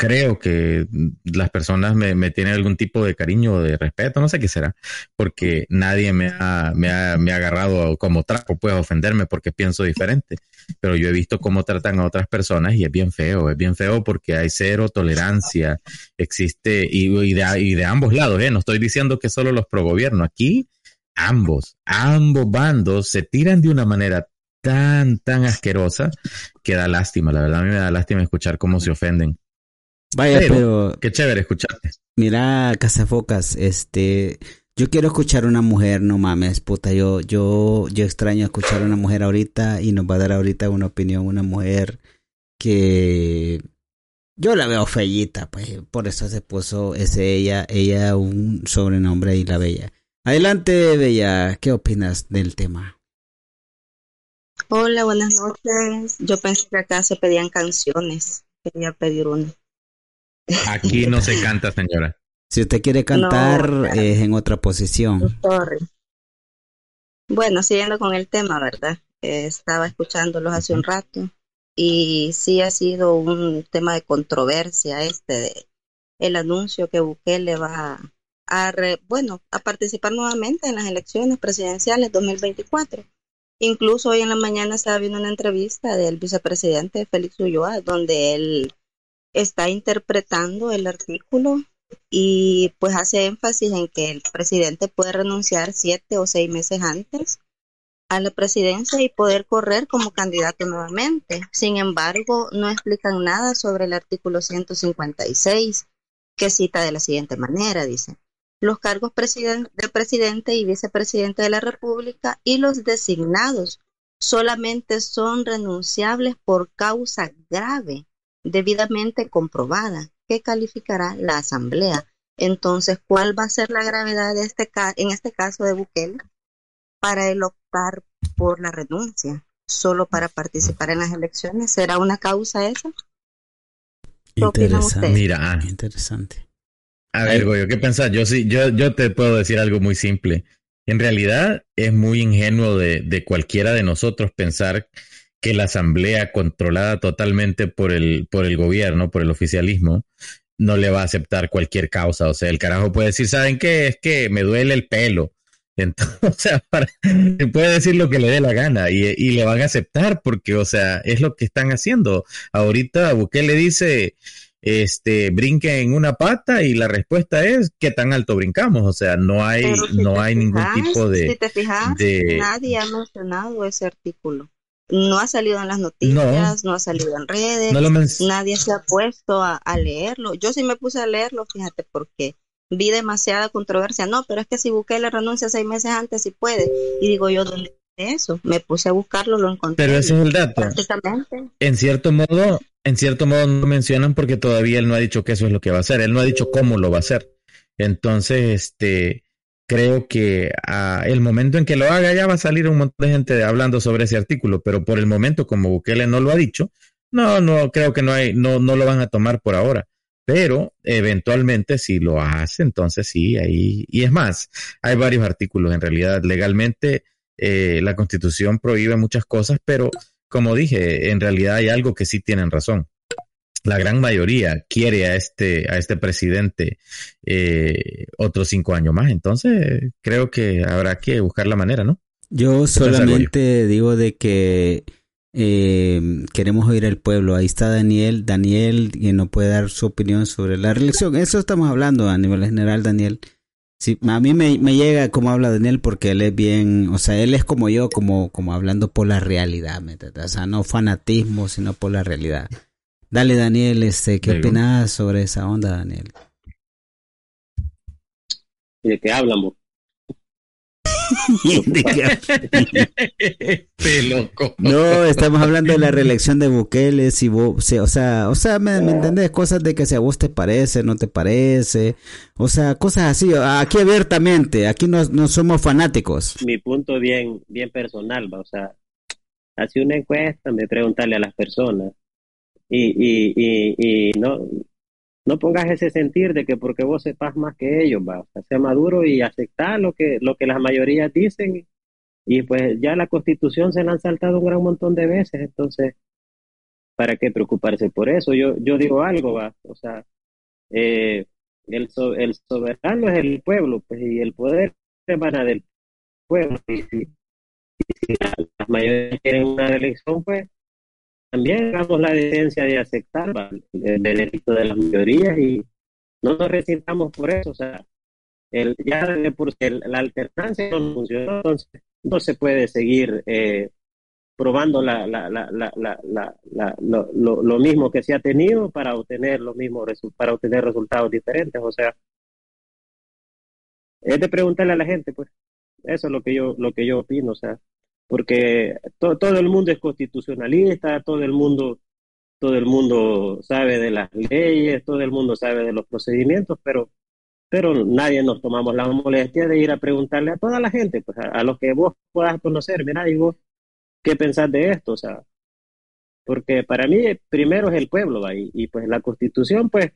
creo que las personas me, tienen algún tipo de cariño o de respeto, no sé qué será, porque nadie me ha, me ha, me ha agarrado como trapo, a ofenderme porque pienso diferente. Pero yo he visto cómo tratan a otras personas y es bien feo, es bien feo porque hay cero tolerancia, existe, y, y de, y de ambos lados, ¿eh? No estoy diciendo que solo los pro gobierno, aquí ambos, ambos bandos se tiran de una manera tan, tan asquerosa que da lástima, la verdad a mí me da lástima escuchar cómo se ofenden. Vaya, Pero, pero, Qué chévere escucharte. mira, Casafocas, este, yo quiero escuchar una mujer, no mames, puta, yo, yo, yo extraño escuchar una mujer ahorita y nos va a dar ahorita una opinión, una mujer que yo la veo fellita, pues, por eso se puso ese ella, ella un sobrenombre y la bella. Adelante, Bella, ¿qué opinas del tema? Hola, buenas noches. Yo pensé que acá se pedían canciones. Quería pedir una. Aquí no se canta, señora. Si usted quiere cantar, No, claro. es en otra posición. Sorry. Bueno, siguiendo con el tema, ¿verdad? Eh, estaba escuchándolos hace un rato y sí ha sido un tema de controversia este de el anuncio que Bukele va a, re- bueno, a participar nuevamente en las elecciones presidenciales 2024. Incluso hoy en la mañana estaba viendo una entrevista del vicepresidente Félix Ulloa donde él está interpretando el artículo y pues hace énfasis en que el presidente puede renunciar siete o seis meses antes a la presidencia y poder correr como candidato nuevamente. Sin embargo, no explican nada sobre el artículo 156, que cita de la siguiente manera, dice, los cargos presiden- de presidente y vicepresidente de la República y los designados solamente son renunciables por causa grave, debidamente comprobada, que calificará la Asamblea. Entonces, ¿cuál va a ser la gravedad de este ca- en este caso de Bukele para él optar por la renuncia solo para participar en las elecciones? ¿Será una causa esa? ¿Qué opinan Interesante. Mira, ah, Interesante. a ver, Goyo, ¿qué pensás? Yo sí, yo, yo te puedo decir algo muy simple. En realidad es muy ingenuo de, de cualquiera de nosotros pensar que la asamblea controlada totalmente por el, por el gobierno, por el oficialismo, no le va a aceptar cualquier causa. O sea, el carajo puede decir, ¿saben qué? Es que me duele el pelo. (laughs) Entonces, o sea, puede decir lo que le dé la gana y, y, le van a aceptar porque, o sea, es lo que están haciendo. Ahorita Bukele dice, este, brinque en una pata y la respuesta es ¿qué tan alto brincamos? O sea, no hay, si no hay ningún tipo de, Si te fijas, de- nadie ha mencionado ese artículo. No ha salido en las noticias, no, ha salido en redes, no nadie se ha puesto a, a leerlo. Yo sí me puse a leerlo, fíjate, porque vi demasiada controversia. No, pero es que si Bukele renuncia seis meses antes, sí puede. Y digo yo, ¿dónde está eso? Me puse a buscarlo, lo encontré. Pero ese es el dato. Prácticamente. En cierto modo, en cierto modo no lo mencionan porque todavía él no ha dicho que eso es lo que va a hacer. Él no ha dicho cómo lo va a hacer. Entonces, este, creo que a el momento en que lo haga ya va a salir un montón de gente hablando sobre ese artículo, pero por el momento, como Bukele no lo ha dicho, no, no, creo que no hay, no, no lo van a tomar por ahora. Pero eventualmente si lo hace, entonces sí, ahí, y es más, hay varios artículos en realidad. Legalmente, eh, la constitución prohíbe muchas cosas, pero como dije, en realidad hay algo que sí tienen razón. La gran mayoría quiere a este, a este presidente eh, otros cinco años más. Entonces, creo que habrá que buscar la manera, ¿no? Yo solamente digo de que eh, queremos oír al pueblo. Ahí está Daniel. Daniel, que no puede dar su opinión sobre la reelección. Eso estamos hablando a nivel general, Daniel. Sí, a mí me, me llega como habla Daniel porque él es bien, o sea, él es como yo, como, como hablando por la realidad, ¿me? O sea, no fanatismo, sino por la realidad. Dale, Daniel, este, ¿qué Digo. opinas sobre esa onda, Daniel? ¿Y de qué hablan vos? (laughs) Este loco. No, estamos hablando de la reelección de Bukele, si vos, si- o sea, o sea, ¿me, me entendés? Cosas de que si a vos te parece, no te parece, o sea, cosas así, aquí abiertamente, aquí no, no somos fanáticos. Mi punto bien, bien personal, va, o sea, hace una encuesta, me preguntarle a las personas y, y, y, no, no pongas ese sentir de que porque vos sepas más que ellos, va, o sea, sea maduro y aceptar lo que, lo que las mayorías dicen. Y pues ya la constitución se la han saltado un gran montón de veces, entonces, ¿para qué preocuparse por eso? Yo, yo digo algo, va, o sea, eh, el, so- el soberano es el pueblo, pues, y el poder emana del pueblo, y y si la- las mayorías quieren una elección, pues, también hagamos la decencia de aceptar el veredicto de las mayorías y no nos resintamos por eso, o sea, el, ya de por el- la alternancia no funcionó, entonces no se puede seguir eh, probando la, la, la, lo, lo, mismo que se ha tenido para obtener los mismos para obtener resultados diferentes, o sea, es de preguntarle a la gente, pues, eso es lo que yo, lo que yo opino, o sea, porque to- todo el mundo es constitucionalista, todo el mundo, todo el mundo sabe de las leyes, todo el mundo sabe de los procedimientos, pero, pero nadie nos tomamos la molestia de ir a preguntarle a toda la gente, pues, a, a los que vos puedas conocer, mira, y vos, ¿qué pensás de esto? O sea, porque para mí primero es el pueblo, ¿va? Y, pues la constitución, pues,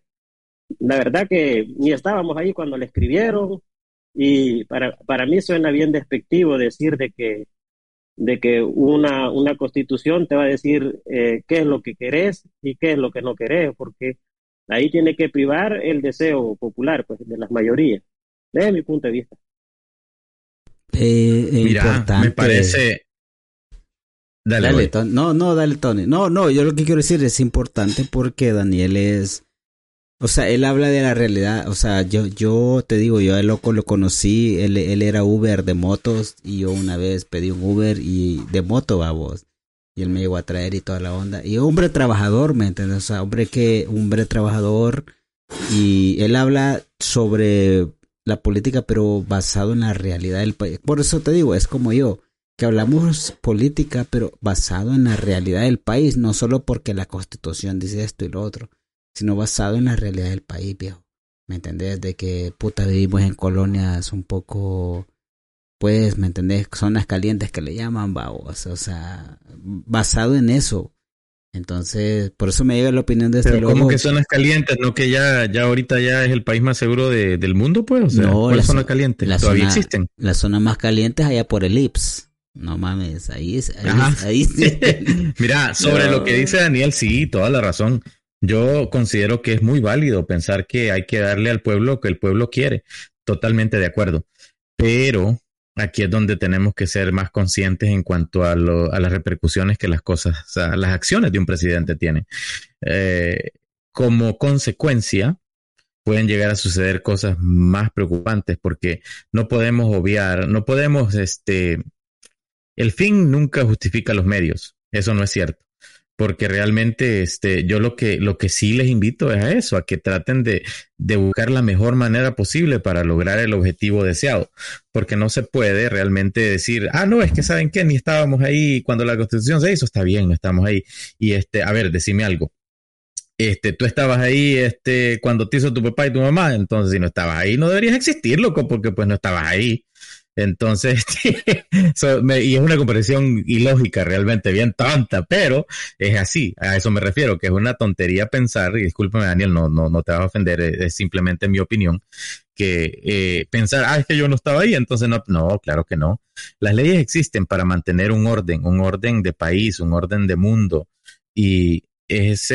la verdad que ni estábamos ahí cuando la escribieron, y para, para mí suena bien despectivo decir de que, de que una, una constitución te va a decir eh, qué es lo que querés y qué es lo que no querés, porque ahí tiene que privar el deseo popular, pues, de las mayorías, desde mi punto de vista. Eh, eh, Mira, importante. me parece. Dale, Dale. Tony. No, no, dale, Tony. No, no, yo lo que quiero decir es importante porque Daniel es. O sea, él habla de la realidad. O sea, yo, yo te digo, yo a él loco lo conocí. Él, él era Uber de motos y yo una vez pedí un Uber y de moto, vamos. Y él me llegó a traer y toda la onda. Y hombre trabajador, ¿me entiendes? O sea, hombre que, hombre trabajador. Y él habla sobre la política, pero basado en la realidad del país. Por eso te digo, es como yo que hablamos política, pero basado en la realidad del país, no solo porque la constitución dice esto y lo otro, sino basado en la realidad del país, viejo. ¿Me entendés? De que puta vivimos en colonias un poco, pues, ¿me entendés? Zonas calientes que le llaman, babos. O sea, basado en eso. Entonces, por eso me llega la opinión de este Pero loco. ¿cómo que zonas calientes? ¿No que ya, ya ahorita ya es el país más seguro de- del mundo, pues? O sea, No, ¿cuál la zona zo- caliente? la ¿Todavía zona- existen? La zona más caliente es allá por el IPS. No mames, ahí es, ahí, ahí sí. (laughs) Mira, sobre lo que dice Daniel, sí, toda la razón. Yo considero que es muy válido pensar que hay que darle al pueblo lo que el pueblo quiere. Totalmente de acuerdo. Pero aquí es donde tenemos que ser más conscientes en cuanto a, las repercusiones que las cosas, las acciones de un presidente tienen. Eh, como consecuencia, pueden llegar a suceder cosas más preocupantes porque no podemos obviar, no podemos, este, el fin nunca justifica los medios. Eso no es cierto. Porque realmente, este, yo lo que, lo que sí les invito es a eso, a que traten de, de buscar la mejor manera posible para lograr el objetivo deseado. Porque no se puede realmente decir, ah, no, es que saben qué, ni estábamos ahí cuando la constitución se hizo, está bien, no estamos ahí. Y este, a ver, decime algo. Este, tú estabas ahí, este, cuando te hizo tu papá y tu mamá, entonces si no estabas ahí, no deberías existir, loco, porque pues no estabas ahí. Entonces, (laughs) y es una comparación ilógica, realmente bien tonta, pero es así, a eso me refiero, que es una tontería pensar, y discúlpame Daniel, no, no, no te vas a ofender, es, es simplemente mi opinión, que eh, pensar, ah, es que yo no estaba ahí, entonces no, no, claro que no. Las leyes existen para mantener un orden, un orden de país, un orden de mundo, y es,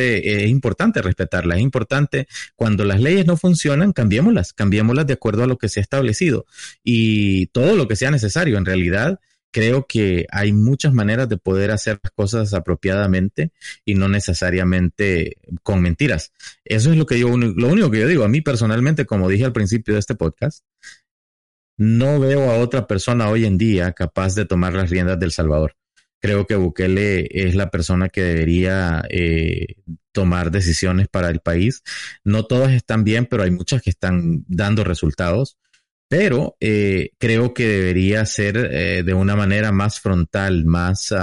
importante respetarlas, es importante cuando las leyes no funcionan, cambiémoslas, cambiémoslas de acuerdo a lo que se ha establecido y todo lo que sea necesario. En realidad, creo que hay muchas maneras de poder hacer las cosas apropiadamente y no necesariamente con mentiras. Eso es lo que yo, lo único que yo digo. A mí personalmente, como dije al principio de este podcast, no veo a otra persona hoy en día capaz de tomar las riendas del Salvador. Creo que Bukele es la persona que debería eh, tomar decisiones para el país. No todas están bien, pero hay muchas que están dando resultados. Pero eh, creo que debería ser eh, de una manera más frontal, más,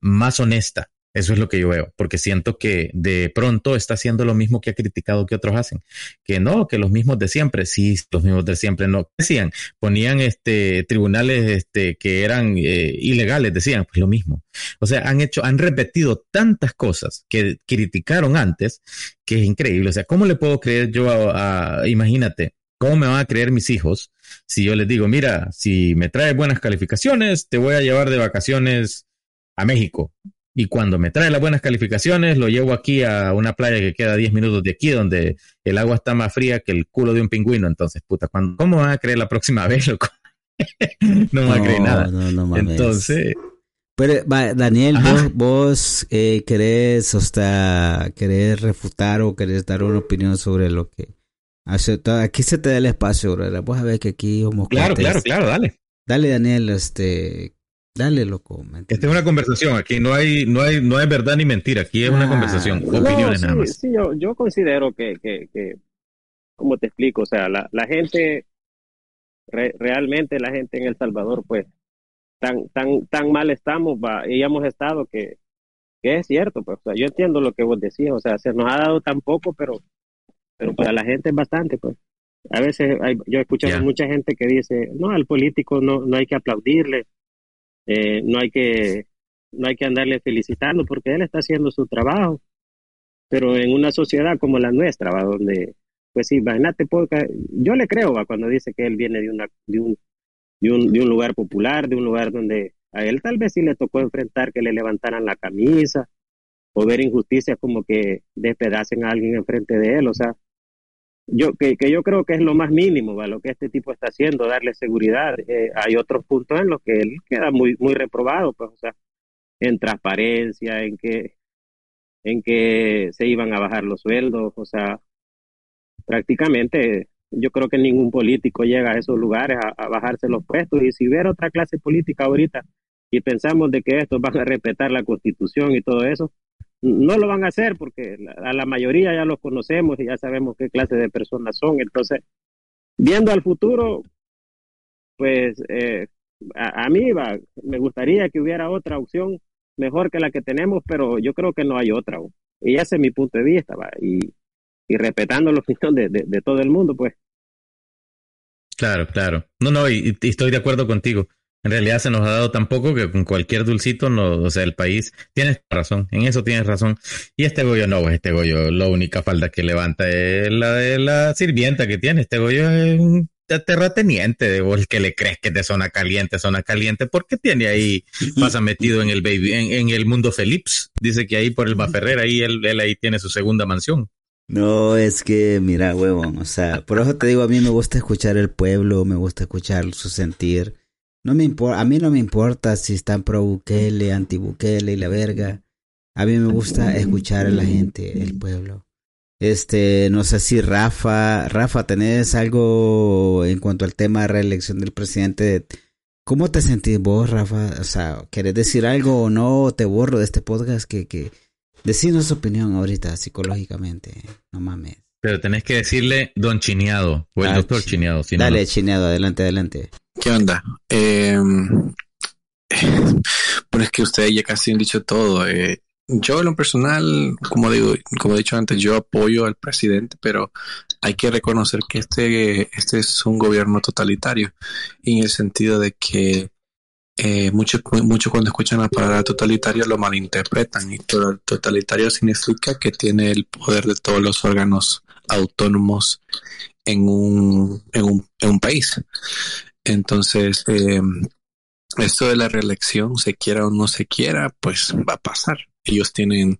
más honesta. Eso es lo que yo veo, porque siento que de pronto está haciendo lo mismo que ha criticado que otros hacen. Que no, que los mismos de siempre, sí, los mismos de siempre no. Decían, ponían este tribunales este, que eran eh, ilegales, decían, pues lo mismo. O sea, han hecho, han repetido tantas cosas que criticaron antes, que es increíble. O sea, ¿cómo le puedo creer yo a, a imagínate, ¿Cómo me van a creer mis hijos si yo les digo, mira, si me traes buenas calificaciones, te voy a llevar de vacaciones a México? Y cuando me trae las buenas calificaciones, lo llevo aquí a una playa que queda 10 minutos de aquí, donde el agua está más fría que el culo de un pingüino. Entonces, puta, ¿cuándo, ¿cómo van a creer la próxima (laughs) vez, loco? no me van a creer nada. No, no mames. Entonces, Pero, va, Daniel, Ajá. vos, vos eh, querés, sea, querés refutar o querés dar una opinión sobre lo que hace. Aquí se te da el espacio, ¿verdad? Vos sabés que aquí somos claro, claro, claro, dale. Dale, Daniel, este, dale, loco. ¿me Esta es una conversación. Aquí no hay, no hay, no hay verdad ni mentira. Aquí es una Ah. conversación. No, Opiniones sí, nada más. sí, yo, yo considero que, que, que, ¿cómo te explico? O sea, la, la gente, re- realmente la gente en El Salvador, pues, tan, tan, tan mal estamos, va, y hemos estado que, que es cierto, pues, o sea, yo entiendo lo que vos decías, o sea, se nos ha dado tan poco, pero, pero para la gente es bastante, pues. A veces hay, yo he escuchado Ya. mucha gente que dice, no, al político no, no hay que aplaudirle, eh, no hay que, no hay que andarle felicitando porque él está haciendo su trabajo pero en una sociedad como la nuestra, va, donde, pues imagínate, yo le creo va, cuando dice que él viene de, una, de, un, de, un, de un lugar popular, de un lugar donde a él tal vez sí le tocó enfrentar que le levantaran la camisa o ver injusticias como que despedacen a alguien enfrente de él, o sea, yo que, que yo creo que es lo más mínimo, va, lo que este tipo está haciendo, darle seguridad. Eh, hay otros puntos en los que él queda muy, muy reprobado, pues, o sea, en transparencia, en que en que se iban a bajar los sueldos, o sea, prácticamente yo creo que ningún político llega a esos lugares a, a bajarse los puestos y si hubiera otra clase política ahorita y pensamos de que estos van a respetar la constitución y todo eso, no lo van a hacer porque a la mayoría ya los conocemos y ya sabemos qué clase de personas son, entonces, viendo al futuro, pues eh, a, mí va, me gustaría que hubiera otra opción mejor que la que tenemos, pero yo creo que no hay otra. Y ese es mi punto de vista, ¿va? Y, y respetando la opinión de, de, todo el mundo, pues. Claro, claro. No, no, y estoy de acuerdo contigo. En realidad se nos ha dado tan poco que con cualquier dulcito, no, o sea, el país, tienes razón, en eso tienes razón. Y este Goyo no, pues este Goyo, la única falda que levanta es la de la sirvienta que tiene. Este Goyo es un terrateniente, de vos que le crees que es de zona caliente, zona caliente, porque tiene ahí, pasa metido en el baby, en, el mundo Philips. Dice que ahí por el Baferrer, ahí él, él ahí tiene su segunda mansión. No, es que, mira, huevón, o sea, por eso te digo, a mí me gusta escuchar el pueblo, me gusta escuchar su sentir. No me importa, a mí no me importa si están pro Bukele, anti Bukele y la verga. A mí me gusta escuchar a la gente, el pueblo. Este, no sé si Rafa, Rafa, ¿tenés algo en cuanto al tema de reelección del presidente? ¿Cómo te sentís vos, Rafa? O sea, ¿querés decir algo o no? Te borro de este podcast que, que decinos opinión ahorita psicológicamente. No mames. Pero tenés que decirle don Chineado o el ah, doctor Chineado. Dale, Chineado, adelante, adelante. ¿Qué onda? (laughs) Eh, es que ustedes ya casi han dicho todo. Eh, yo en lo personal, como digo, como he dicho antes, yo apoyo al presidente, pero hay que reconocer que este, este es un gobierno totalitario, en el sentido de que eh, muchos mucho cuando escuchan la palabra totalitario lo malinterpretan y totalitario significa que tiene el poder de todos los órganos autónomos en un, en un, en un país. Entonces, eh, esto de la reelección, se quiera o no se quiera, pues va a pasar ellos tienen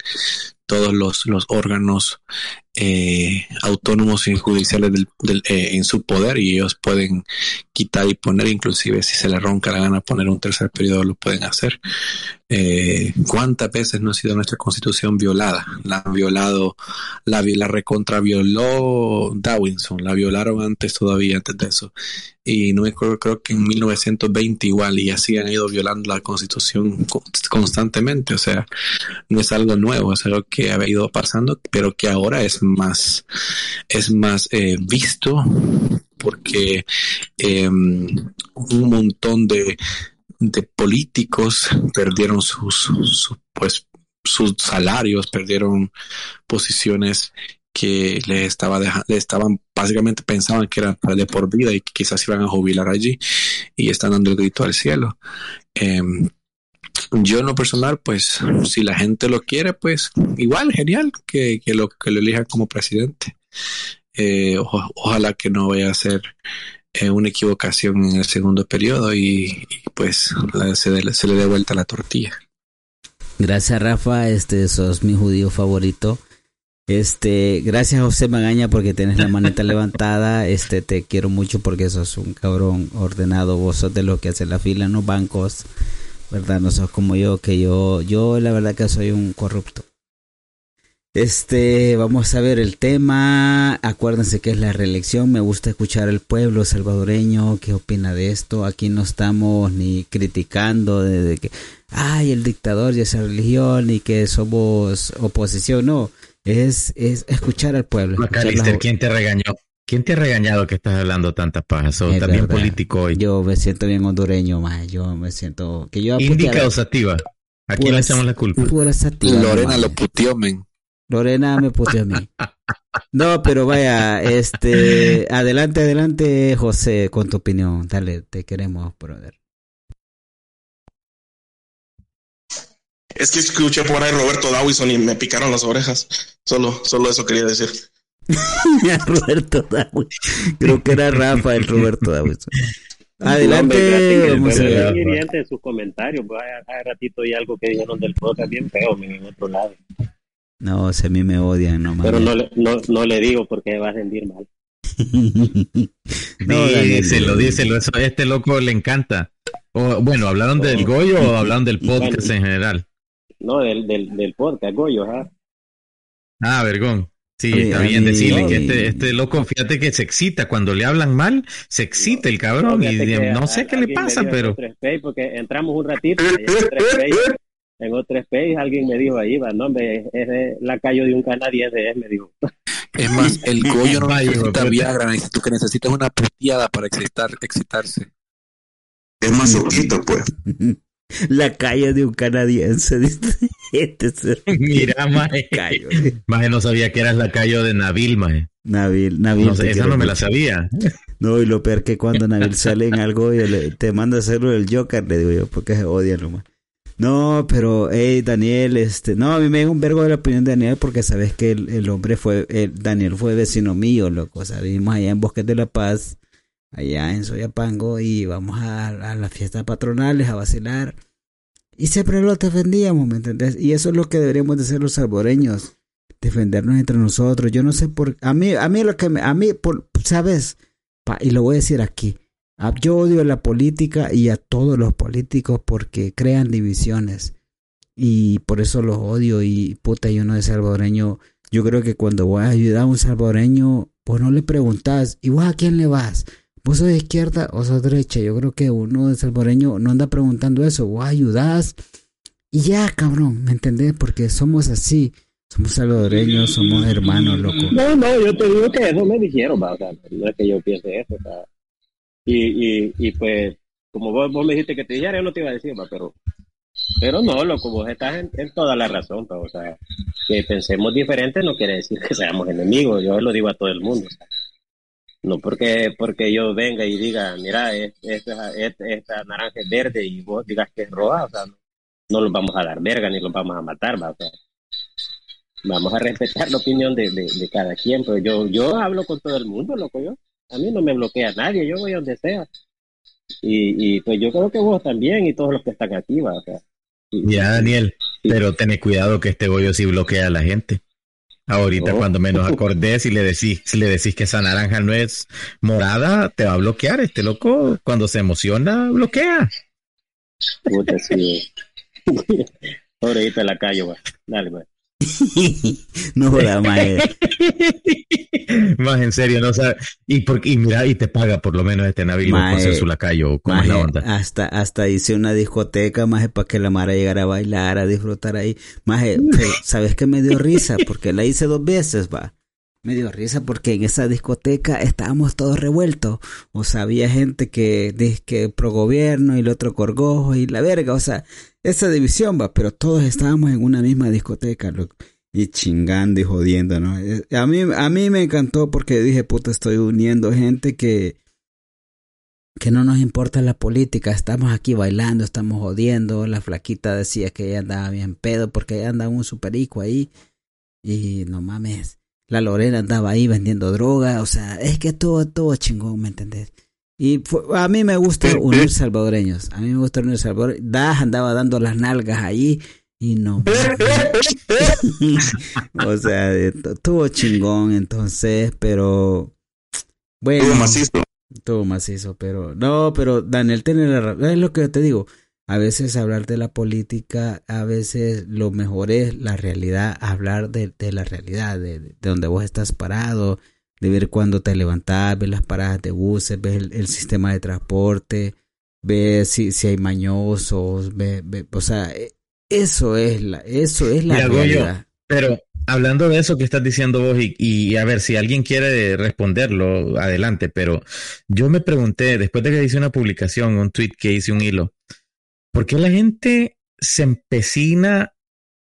todos los, los órganos eh, autónomos y judiciales del, eh, en su poder y ellos pueden quitar y poner, inclusive si se les ronca la gana poner un tercer periodo, lo pueden hacer. Eh, ¿Cuántas veces no ha sido nuestra constitución violada? La han violado, la, la recontra violó Dawinson, la violaron antes todavía, antes de eso. Y no me acuerdo, creo que en 1920 igual, y así han ido violando la constitución constantemente. O sea, no es algo nuevo, es algo que ha ido pasando, pero que ahora es más, es más eh, visto porque em, un montón de, de políticos perdieron sus, pues sus salarios, perdieron posiciones que les estaba le estaban básicamente pensaban que eran de por vida y que quizás iban a jubilar allí y están dando el grito al cielo. Em, yo en lo personal, pues, si la gente lo quiere, pues, igual, genial, que, que lo, que lo elija como presidente. Eh, ojalá que no vaya a ser eh, una equivocación en el segundo periodo y, pues se, se, le dé vuelta la tortilla. Gracias Rafa, este sos mi judío favorito. Este, gracias José Magaña porque tienes la maneta (laughs) levantada. Este, te quiero mucho porque sos un cabrón ordenado. Vos sos de los que hacen la fila en los bancos. ¿Verdad? No sos como yo, que yo, yo la verdad que soy un corrupto. Este, vamos a ver el tema. Acuérdense que es la reelección. Me gusta escuchar al pueblo salvadoreño. ¿Qué opina de esto? Aquí no estamos ni criticando de, que, ay, el dictador y esa religión y que somos oposición. No, es, es escuchar al pueblo. ¿quién te regañó? ¿Quién te ha regañado que estás hablando tantas pajas? O también político hoy. Yo me siento bien hondureño, más. Yo me siento que yo Indica o sativa. Aquí le echamos la culpa. Lorena lo puteó, men. Lorena me puteó a mí. No, pero vaya, este, adelante, adelante, José, con tu opinión. Dale, te queremos, brother. Es que escuché por ahí Roberto Dawison y me picaron las orejas. Solo, solo eso quería decir. (laughs) Roberto Dawes. Creo que era Rafa el Roberto Dawes. Adelante. No, vamos a ver. en sus comentarios. Pues, hace ratito y algo que dijeron del podcast bien feo en otro lado. No, se a mí me odian, no Pero no, no, no le digo porque va a sentir mal. (laughs) no, díselo, díselo. Eso, a este loco le encanta. O, bueno, ¿hablaron del Goyo o hablaron del podcast en general? No, del, del, del podcast, Goyo, ajá. Ah, vergón. Sí, está bien decirle que este, este loco, fíjate que se excita cuando le hablan mal, se excita el cabrón y no sé qué le pasa, pero... porque entramos un ratito en otro space, alguien me dijo ahí, va, no, es, es la calle de un canadiense, es, me dijo. Es más, el Goyo no (laughs) necesita Viagra, tú que necesitas una puteada para excitar, excitarse. Es más poquito, pues. (laughs) La calle de un canadiense. (laughs) Este (laughs) Mira, Mae. Mae no sabía que eras la calle de Nabil, Mae. Nabil, Nabil. No, esa no me la sabía. No, y lo peor que cuando Nabil sale en algo y te manda a hacerlo el Joker, le digo yo, porque se odia nomás. No, pero, hey, Daniel, este, no, a mí me da un vergo de la opinión de Daniel porque sabes que el, hombre fue, el, Daniel fue vecino mío, loco, o sea, vivimos allá en Bosques de la Paz allá en Soyapango y vamos a, a las fiestas patronales a vacilar. Y siempre lo defendíamos, ¿me entendés? Y eso es lo que deberíamos de hacer los salvoreños, defendernos entre nosotros. Yo no sé por a mí a mí lo que me, a mí por sabes, Pa- y lo voy a decir aquí. a- Yo odio a la política y a todos los políticos porque crean divisiones. Y por eso los odio y puta, yo no de salvadoreño. Yo creo que cuando voy a ayudar a un salvadoreño, pues no le preguntas, ¿y vos a quién le vas? ¿Vos sos de izquierda o sos derecha? Yo creo que uno de salvadoreño no anda preguntando eso. Vos ayudás y ya, cabrón, ¿me entendés? Porque somos así. Somos salvadoreños, somos hermanos, loco. No, no, yo te digo que eso me dijeron, va, o sea, no es que yo piense eso, o sea, y, y, y pues, como vos, vos me dijiste que te dijera, yo no te iba a decir, va, pero, pero no, loco, vos estás en, en toda la razón, pa, o sea, que pensemos diferente no quiere decir que seamos enemigos, yo lo digo a todo el mundo, o no porque, porque yo venga y diga, mira, es- esta, esta, esta naranja es verde y vos digas que es roja, o sea, no, no los vamos a dar verga ni los vamos a matar, va, o sea, vamos a respetar la opinión de, de, de cada quien, pero yo, yo hablo con todo el mundo, loco, yo. A mí no me bloquea nadie, yo voy donde sea. Y, y pues yo creo que vos también y todos los que están aquí, va, o sea. Ya, Daniel, pero ten cuidado que este bollo sí bloquea a la gente. Ahorita Oh. cuando menos (laughs) acordes y le decís, si le decís que esa naranja no es morada, te va a bloquear. Este loco, cuando se emociona, bloquea. Puta, sí. (laughs) Pobrecito la calle, va. Dale, va. (laughs) No jodas, mae. Más (laughs) en serio, no sabe. Y, por, y mira, y te paga por lo menos este navío por ser su lacayo. ¿Cómo es la Maje, onda? Hasta, hasta hice una discoteca, más para que la Mara llegara a bailar, a disfrutar ahí. Más, ¿sabes qué me dio risa? Porque la hice dos veces, va. Me dio risa porque en esa discoteca estábamos todos revueltos. O sea, había gente que que pro gobierno y el otro corgojo y la verga. O sea, esa división va, pero todos estábamos en una misma discoteca. Y chingando y jodiendo, ¿no? Eh, A mí, a mí me encantó porque dije, puta, estoy uniendo gente que, que no nos importa la política, estamos aquí bailando, estamos jodiendo, la flaquita decía que ella andaba bien pedo porque ella andaba un superico ahí y no mames, la Lorena andaba ahí vendiendo droga, o sea, es que todo, todo chingón, ¿me entendés? Y fue- a mí me gusta unir salvadoreños, a mí me gusta unir salvadoreños, Das andaba dando las nalgas ahí y no (laughs) o sea, estuvo chingón entonces, pero bueno. Estuvo macizo. Todo macizo, pero no, pero Daniel tiene la razón. Es lo que te digo. A veces hablar de la política, a veces lo mejor es la realidad, hablar de, de la realidad, de, de donde vos estás parado, de ver cuándo te levantás, ver las paradas de buses, ver el, el sistema de transporte, ver si, si hay mañosos, ver, ver- o sea, e- eso es la, eso es la realidad. pero hablando de eso que estás diciendo vos, y, y a ver, si alguien quiere responderlo, adelante, pero yo me pregunté, después de que hice una publicación, un tweet que hice, un hilo, ¿por qué la gente se empecina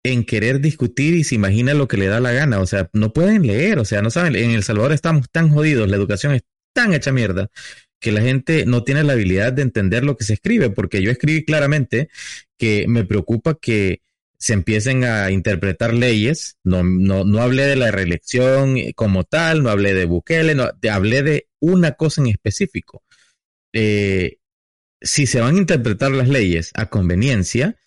en querer discutir y se imagina lo que le da la gana? O sea, no pueden leer, o sea, no saben, en El Salvador estamos tan jodidos, la educación es tan hecha mierda que la gente no tiene la habilidad de entender lo que se escribe, porque yo escribí claramente que me preocupa que se empiecen a interpretar leyes. No, no, no hablé de la reelección como tal, no hablé de Bukele, no, hablé de una cosa en específico. Eh, si se van a interpretar las leyes a conveniencia,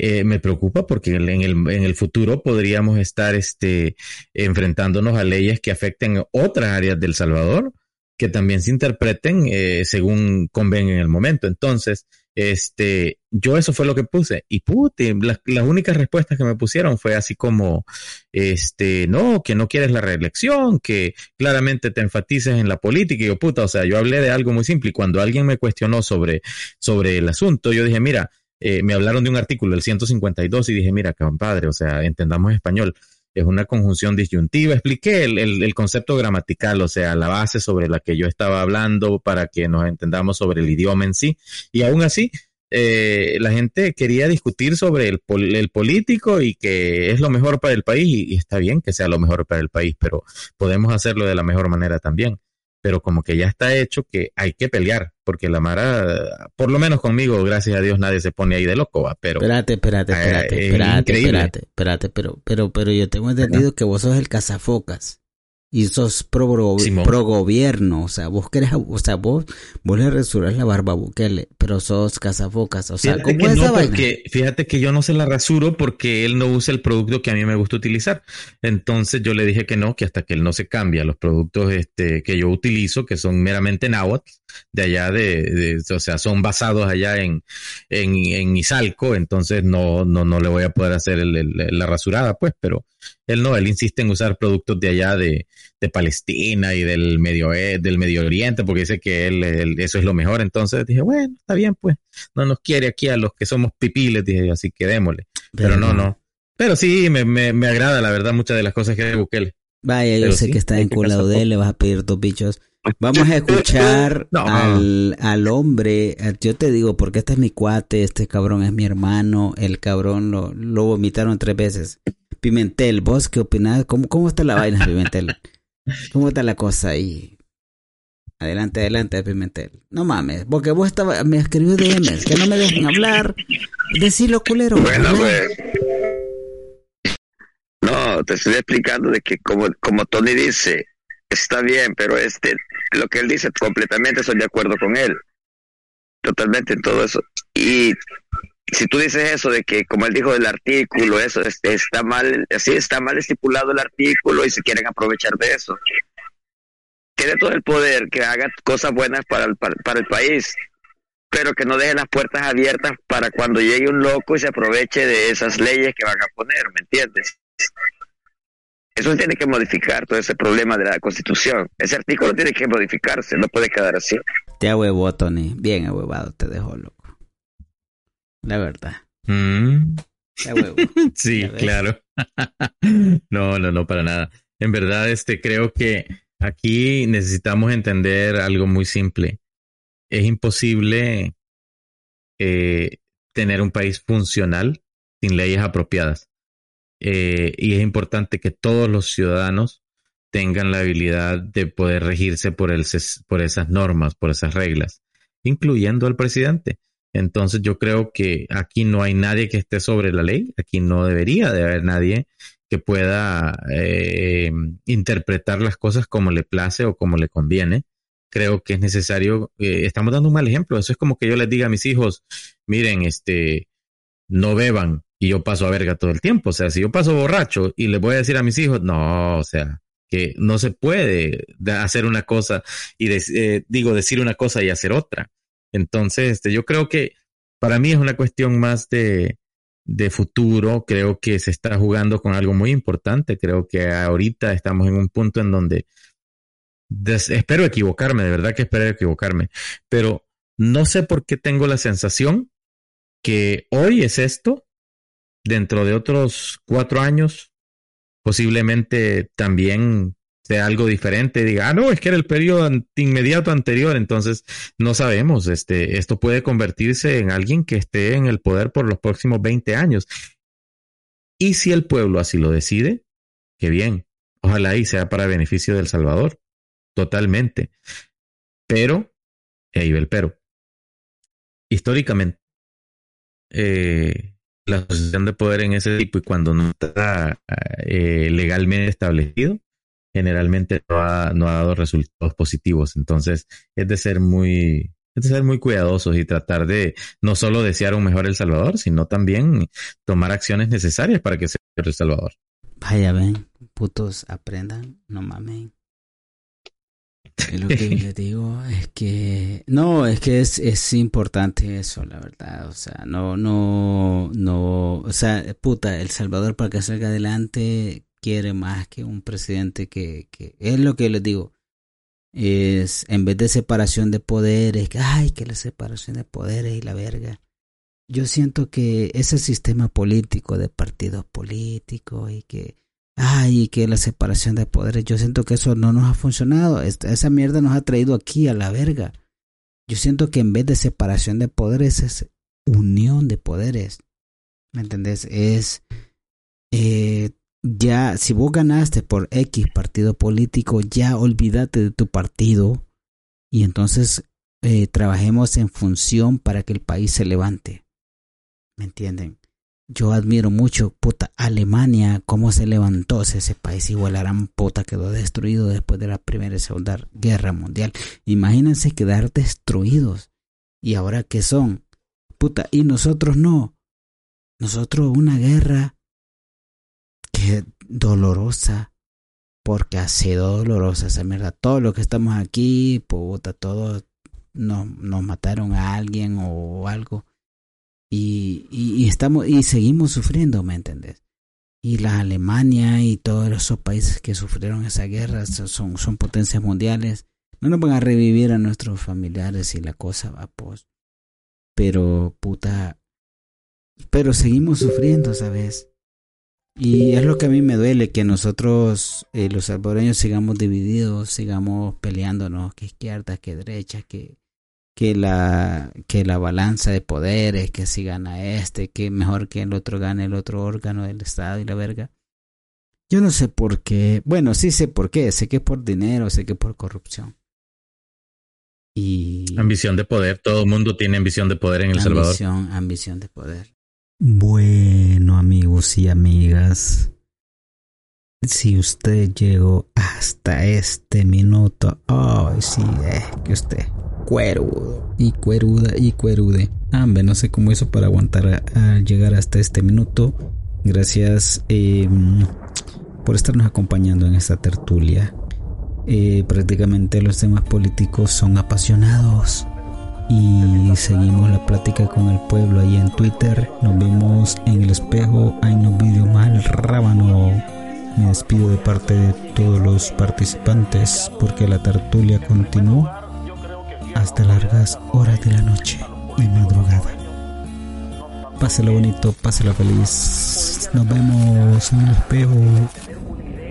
eh, me preocupa porque en el, futuro podríamos estar este, enfrentándonos a leyes que afecten otras áreas del Salvador, que también se interpreten eh, según convenga en el momento. Entonces, este, yo eso fue lo que puse. Y pute, las, las únicas respuestas que me pusieron fue así como, este, no, que no quieres la reelección, que claramente te enfatices en la política. Y yo, puta, o sea, yo hablé de algo muy simple. Y cuando alguien me cuestionó sobre, sobre el asunto, yo dije, mira, eh, me hablaron de un artículo, el 152, y dije, mira, compadre, o sea, entendamos español. Es una conjunción disyuntiva. Expliqué el, el, concepto gramatical, o sea, la base sobre la que yo estaba hablando para que nos entendamos sobre el idioma en sí. Y aún así, eh, la gente quería discutir sobre el, pol- el político y que es lo mejor para el país y está bien que sea lo mejor para el país, pero podemos hacerlo de la mejor manera también. Pero como que ya está hecho que hay que pelear, porque la Mara, por lo menos conmigo, gracias a Dios, nadie se pone ahí de loco, va, pero... Espérate, espérate, eh, espérate, es espérate, espérate, espérate, pero, pero, pero yo tengo entendido que vos sos el cazafocas. Y sos pro, gobierno, o sea, vos querés, o sea, vos, vos le rasuras la barba a Bukele, pero sos cazafocas, o sea, Fíjate ¿cómo que es no, porque fíjate que yo no se la rasuro porque él no usa el producto que a mí me gusta utilizar. Entonces yo le dije que no, que hasta que él no se cambia. Los productos este, que yo utilizo, que son meramente náhuatl, de allá de, de- o sea, son basados allá en, en, en Izalco, entonces no, no, no le voy a poder hacer el- el- la rasurada, pues, pero él no, él insiste en usar productos de allá de, de Palestina y del Medio, E- del Medio Oriente, porque dice que él, él- eso es lo mejor. Entonces dije, bueno, está bien, pues, no nos quiere aquí a los que somos pipiles, dije yo, así que démosle. Pero, no, no. Pero sí, me, me, me agrada, la verdad, muchas de las cosas que Bukele. Vaya, yo sé sí, que está enculado de él, le vas a pedir dos bichos. Vamos a escuchar (laughs) No. al, al hombre. eh, Yo te digo, porque este es mi cuate, este cabrón es mi hermano. El cabrón lo, lo vomitaron tres veces. Pimentel, ¿vos qué opinás? ¿Cómo, cómo está la vaina, Pimentel? ¿Cómo está la cosa ahí? Adelante, adelante, Pimentel. No mames, porque vos estaba, me escribió DMs, que no me dejen hablar. Decilo, culero. Bueno, pues. No, te estoy explicando de que como, como Tony dice, está bien, pero este, lo que él dice completamente estoy de acuerdo con él. Totalmente en todo eso. Y si tú dices eso de que, como él dijo del artículo, eso este, está mal, así está mal estipulado el artículo y se quieren aprovechar de eso. Tiene todo el poder que haga cosas buenas para el, para, para el país, pero que no deje las puertas abiertas para cuando llegue un loco y se aproveche de esas leyes que van a poner, ¿me entiendes? Eso tiene que modificar todo ese problema de la constitución. Ese artículo tiene que modificarse, no puede quedar así. Te ahuevó, Tony. Bien ahuevado, te dejó loco. La verdad. Mm. (laughs) Sí, claro. (laughs) No, no, no, para nada. En verdad, este, creo que aquí necesitamos entender algo muy simple. Es imposible eh, tener un país funcional sin leyes apropiadas. Eh, y es importante que todos los ciudadanos tengan la habilidad de poder regirse por, el, ses- por esas normas, por esas reglas, incluyendo al presidente. Entonces yo creo que aquí no hay nadie que esté sobre la ley, aquí no debería de haber nadie que pueda eh, interpretar las cosas como le place o como le conviene. Creo que es necesario, eh, estamos dando un mal ejemplo, eso es como que yo les diga a mis hijos, miren, este, no beban y yo paso a verga todo el tiempo, o sea, si yo paso borracho y les voy a decir a mis hijos, no, o sea, que no se puede hacer una cosa y eh, digo decir una cosa y hacer otra. Entonces, este, yo creo que para mí es una cuestión más de, de futuro. Creo que se está jugando con algo muy importante. Creo que ahorita estamos en un punto en donde des- espero equivocarme, de verdad que espero equivocarme, pero no sé por qué tengo la sensación que hoy es esto, dentro de otros cuatro años, posiblemente también sea algo diferente, diga, ah, no, es que era el periodo inmediato anterior, entonces no sabemos, este, esto puede convertirse en alguien que esté en el poder por los próximos 20 años. Y si el pueblo así lo decide, qué bien, ojalá y sea para beneficio del Salvador, totalmente. Pero, y ahí va el pero, históricamente, eh, la asociación de poder en ese tipo y cuando no está eh, legalmente establecido, generalmente no ha, no ha dado resultados positivos. Entonces, es de ser muy, es de ser muy cuidadosos y tratar de no solo desear un mejor El Salvador, sino también tomar acciones necesarias para que sea mejor El Salvador. Vaya, ven, putos, aprendan, no mamen. Lo que les (laughs) digo es que no, es que es, es importante eso, la verdad. O sea, no, no, no, o sea, puta, El Salvador para que salga adelante quiere más que un presidente que, es lo que les digo. Es en vez de separación de poderes, ay, que la separación de poderes y la verga. Yo siento que ese sistema político de partidos políticos y que ay, y que la separación de poderes, yo siento que eso no nos ha funcionado. Esa mierda nos ha traído aquí a la verga. Yo siento que en vez de separación de poderes es unión de poderes. ¿Me entendés? Es eh, ya, si vos ganaste por X partido político, ya olvídate de tu partido y entonces eh, trabajemos en función para que el país se levante. ¿Me entienden? yo admiro mucho, puta, Alemania, cómo se levantó ese país, igual la gran puta quedó destruido después de la Primera y Segunda Guerra Mundial. Imagínense quedar destruidos. ¿Y ahora qué son? Puta, y nosotros no. Nosotros una guerra dolorosa, porque ha sido dolorosa esa mierda. Todo lo que estamos aquí, puta, todos nos, nos mataron a alguien o algo y, y, estamos y seguimos sufriendo, ¿me entendés? Y la Alemania y todos esos países que sufrieron esa guerra son, son potencias mundiales. No nos van a revivir a nuestros familiares y la cosa va pues. Pero puta, pero seguimos sufriendo, ¿sabes? Y es lo que a mí me duele, que nosotros, eh, los salvadoreños, sigamos divididos, sigamos peleándonos, que izquierda, que derecha, que, que la, que la balanza de poderes, que si gana este, que mejor que el otro gane el otro órgano del Estado y la verga. Yo no sé por qué. Bueno, sí sé por qué. Sé que es por dinero, sé que es por corrupción. Y. Ambición de poder. Todo el mundo tiene ambición de poder en El Salvador. Ambición, ambición de poder. Bueno, amigos y amigas. Si usted llegó hasta este minuto, ay, sí, es que usted cuerudo y cueruda y cuerude. Hambre, no sé cómo hizo para aguantar a, llegar hasta este minuto. Gracias em, por estarnos acompañando en esta tertulia. Eh, prácticamente los temas políticos son apasionados y seguimos la plática con el pueblo ahí en Twitter. Nos vemos en el espejo. Hay un vídeo mal rábano. Me despido de parte de todos los participantes porque la tertulia continúa hasta largas horas de la noche y madrugada. Páselo bonito, páselo feliz. Nos vemos en el espejo.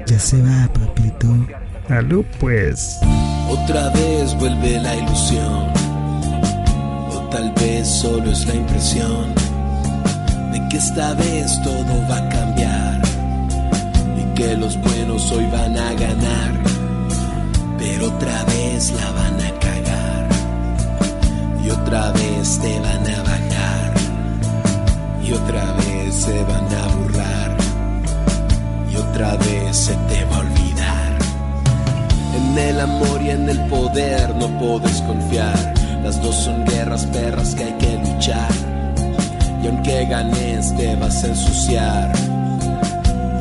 Ya se va, papito. Aló, pues. Otra vez vuelve la ilusión. Tal vez solo es la impresión de que esta vez todo va a cambiar. Y que los buenos hoy van a ganar. Pero otra vez la van a y otra vez te van a bajar y otra vez se van a burlar y otra vez se te va a olvidar. En el amor y en el poder no puedes confiar, las dos son guerras perras que hay que luchar y aunque ganes te vas a ensuciar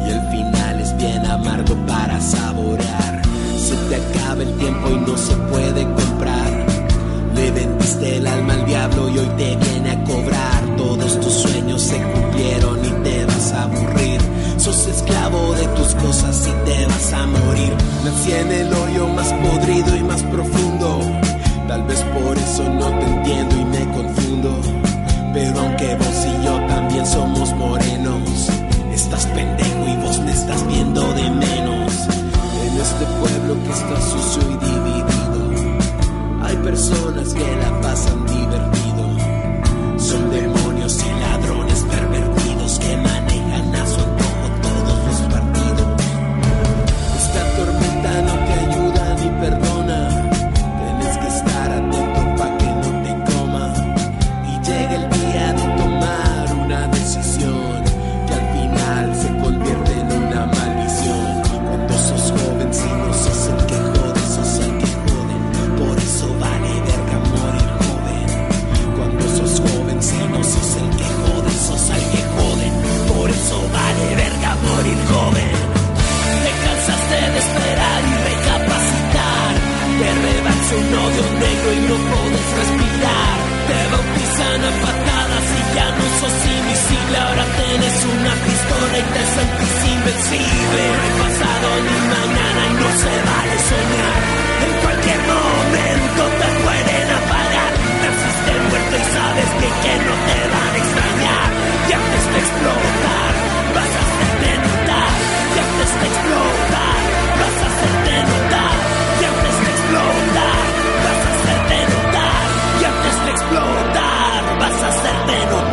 y el final es bien amargo para saborear. Se te acaba el tiempo y no se puede comprar le vendiste el alma al diablo y hoy te viene a cobrar. Todos tus sueños se cumplieron y te vas a aburrir. Sos esclavo de tus cosas y te vas a morir. Nací en el hoyo más podrido y más profundo. Tal vez por eso no te entiendo y me confundo. Pero aunque vos y yo también somos morenos, estás pendejo y vos me estás viendo de menos. En este pueblo que está sucio y dividido hay personas que la pasan divertido. Son demonios negro y no podés respirar. Te bautizan a patadas y ya no sos invisible. Ahora tenés una pistola y te sentís invencible. No hay pasado ni mañana y no se vale soñar. En cualquier momento te pueden apagar. Naciste muerto y sabes que, que no te van veneno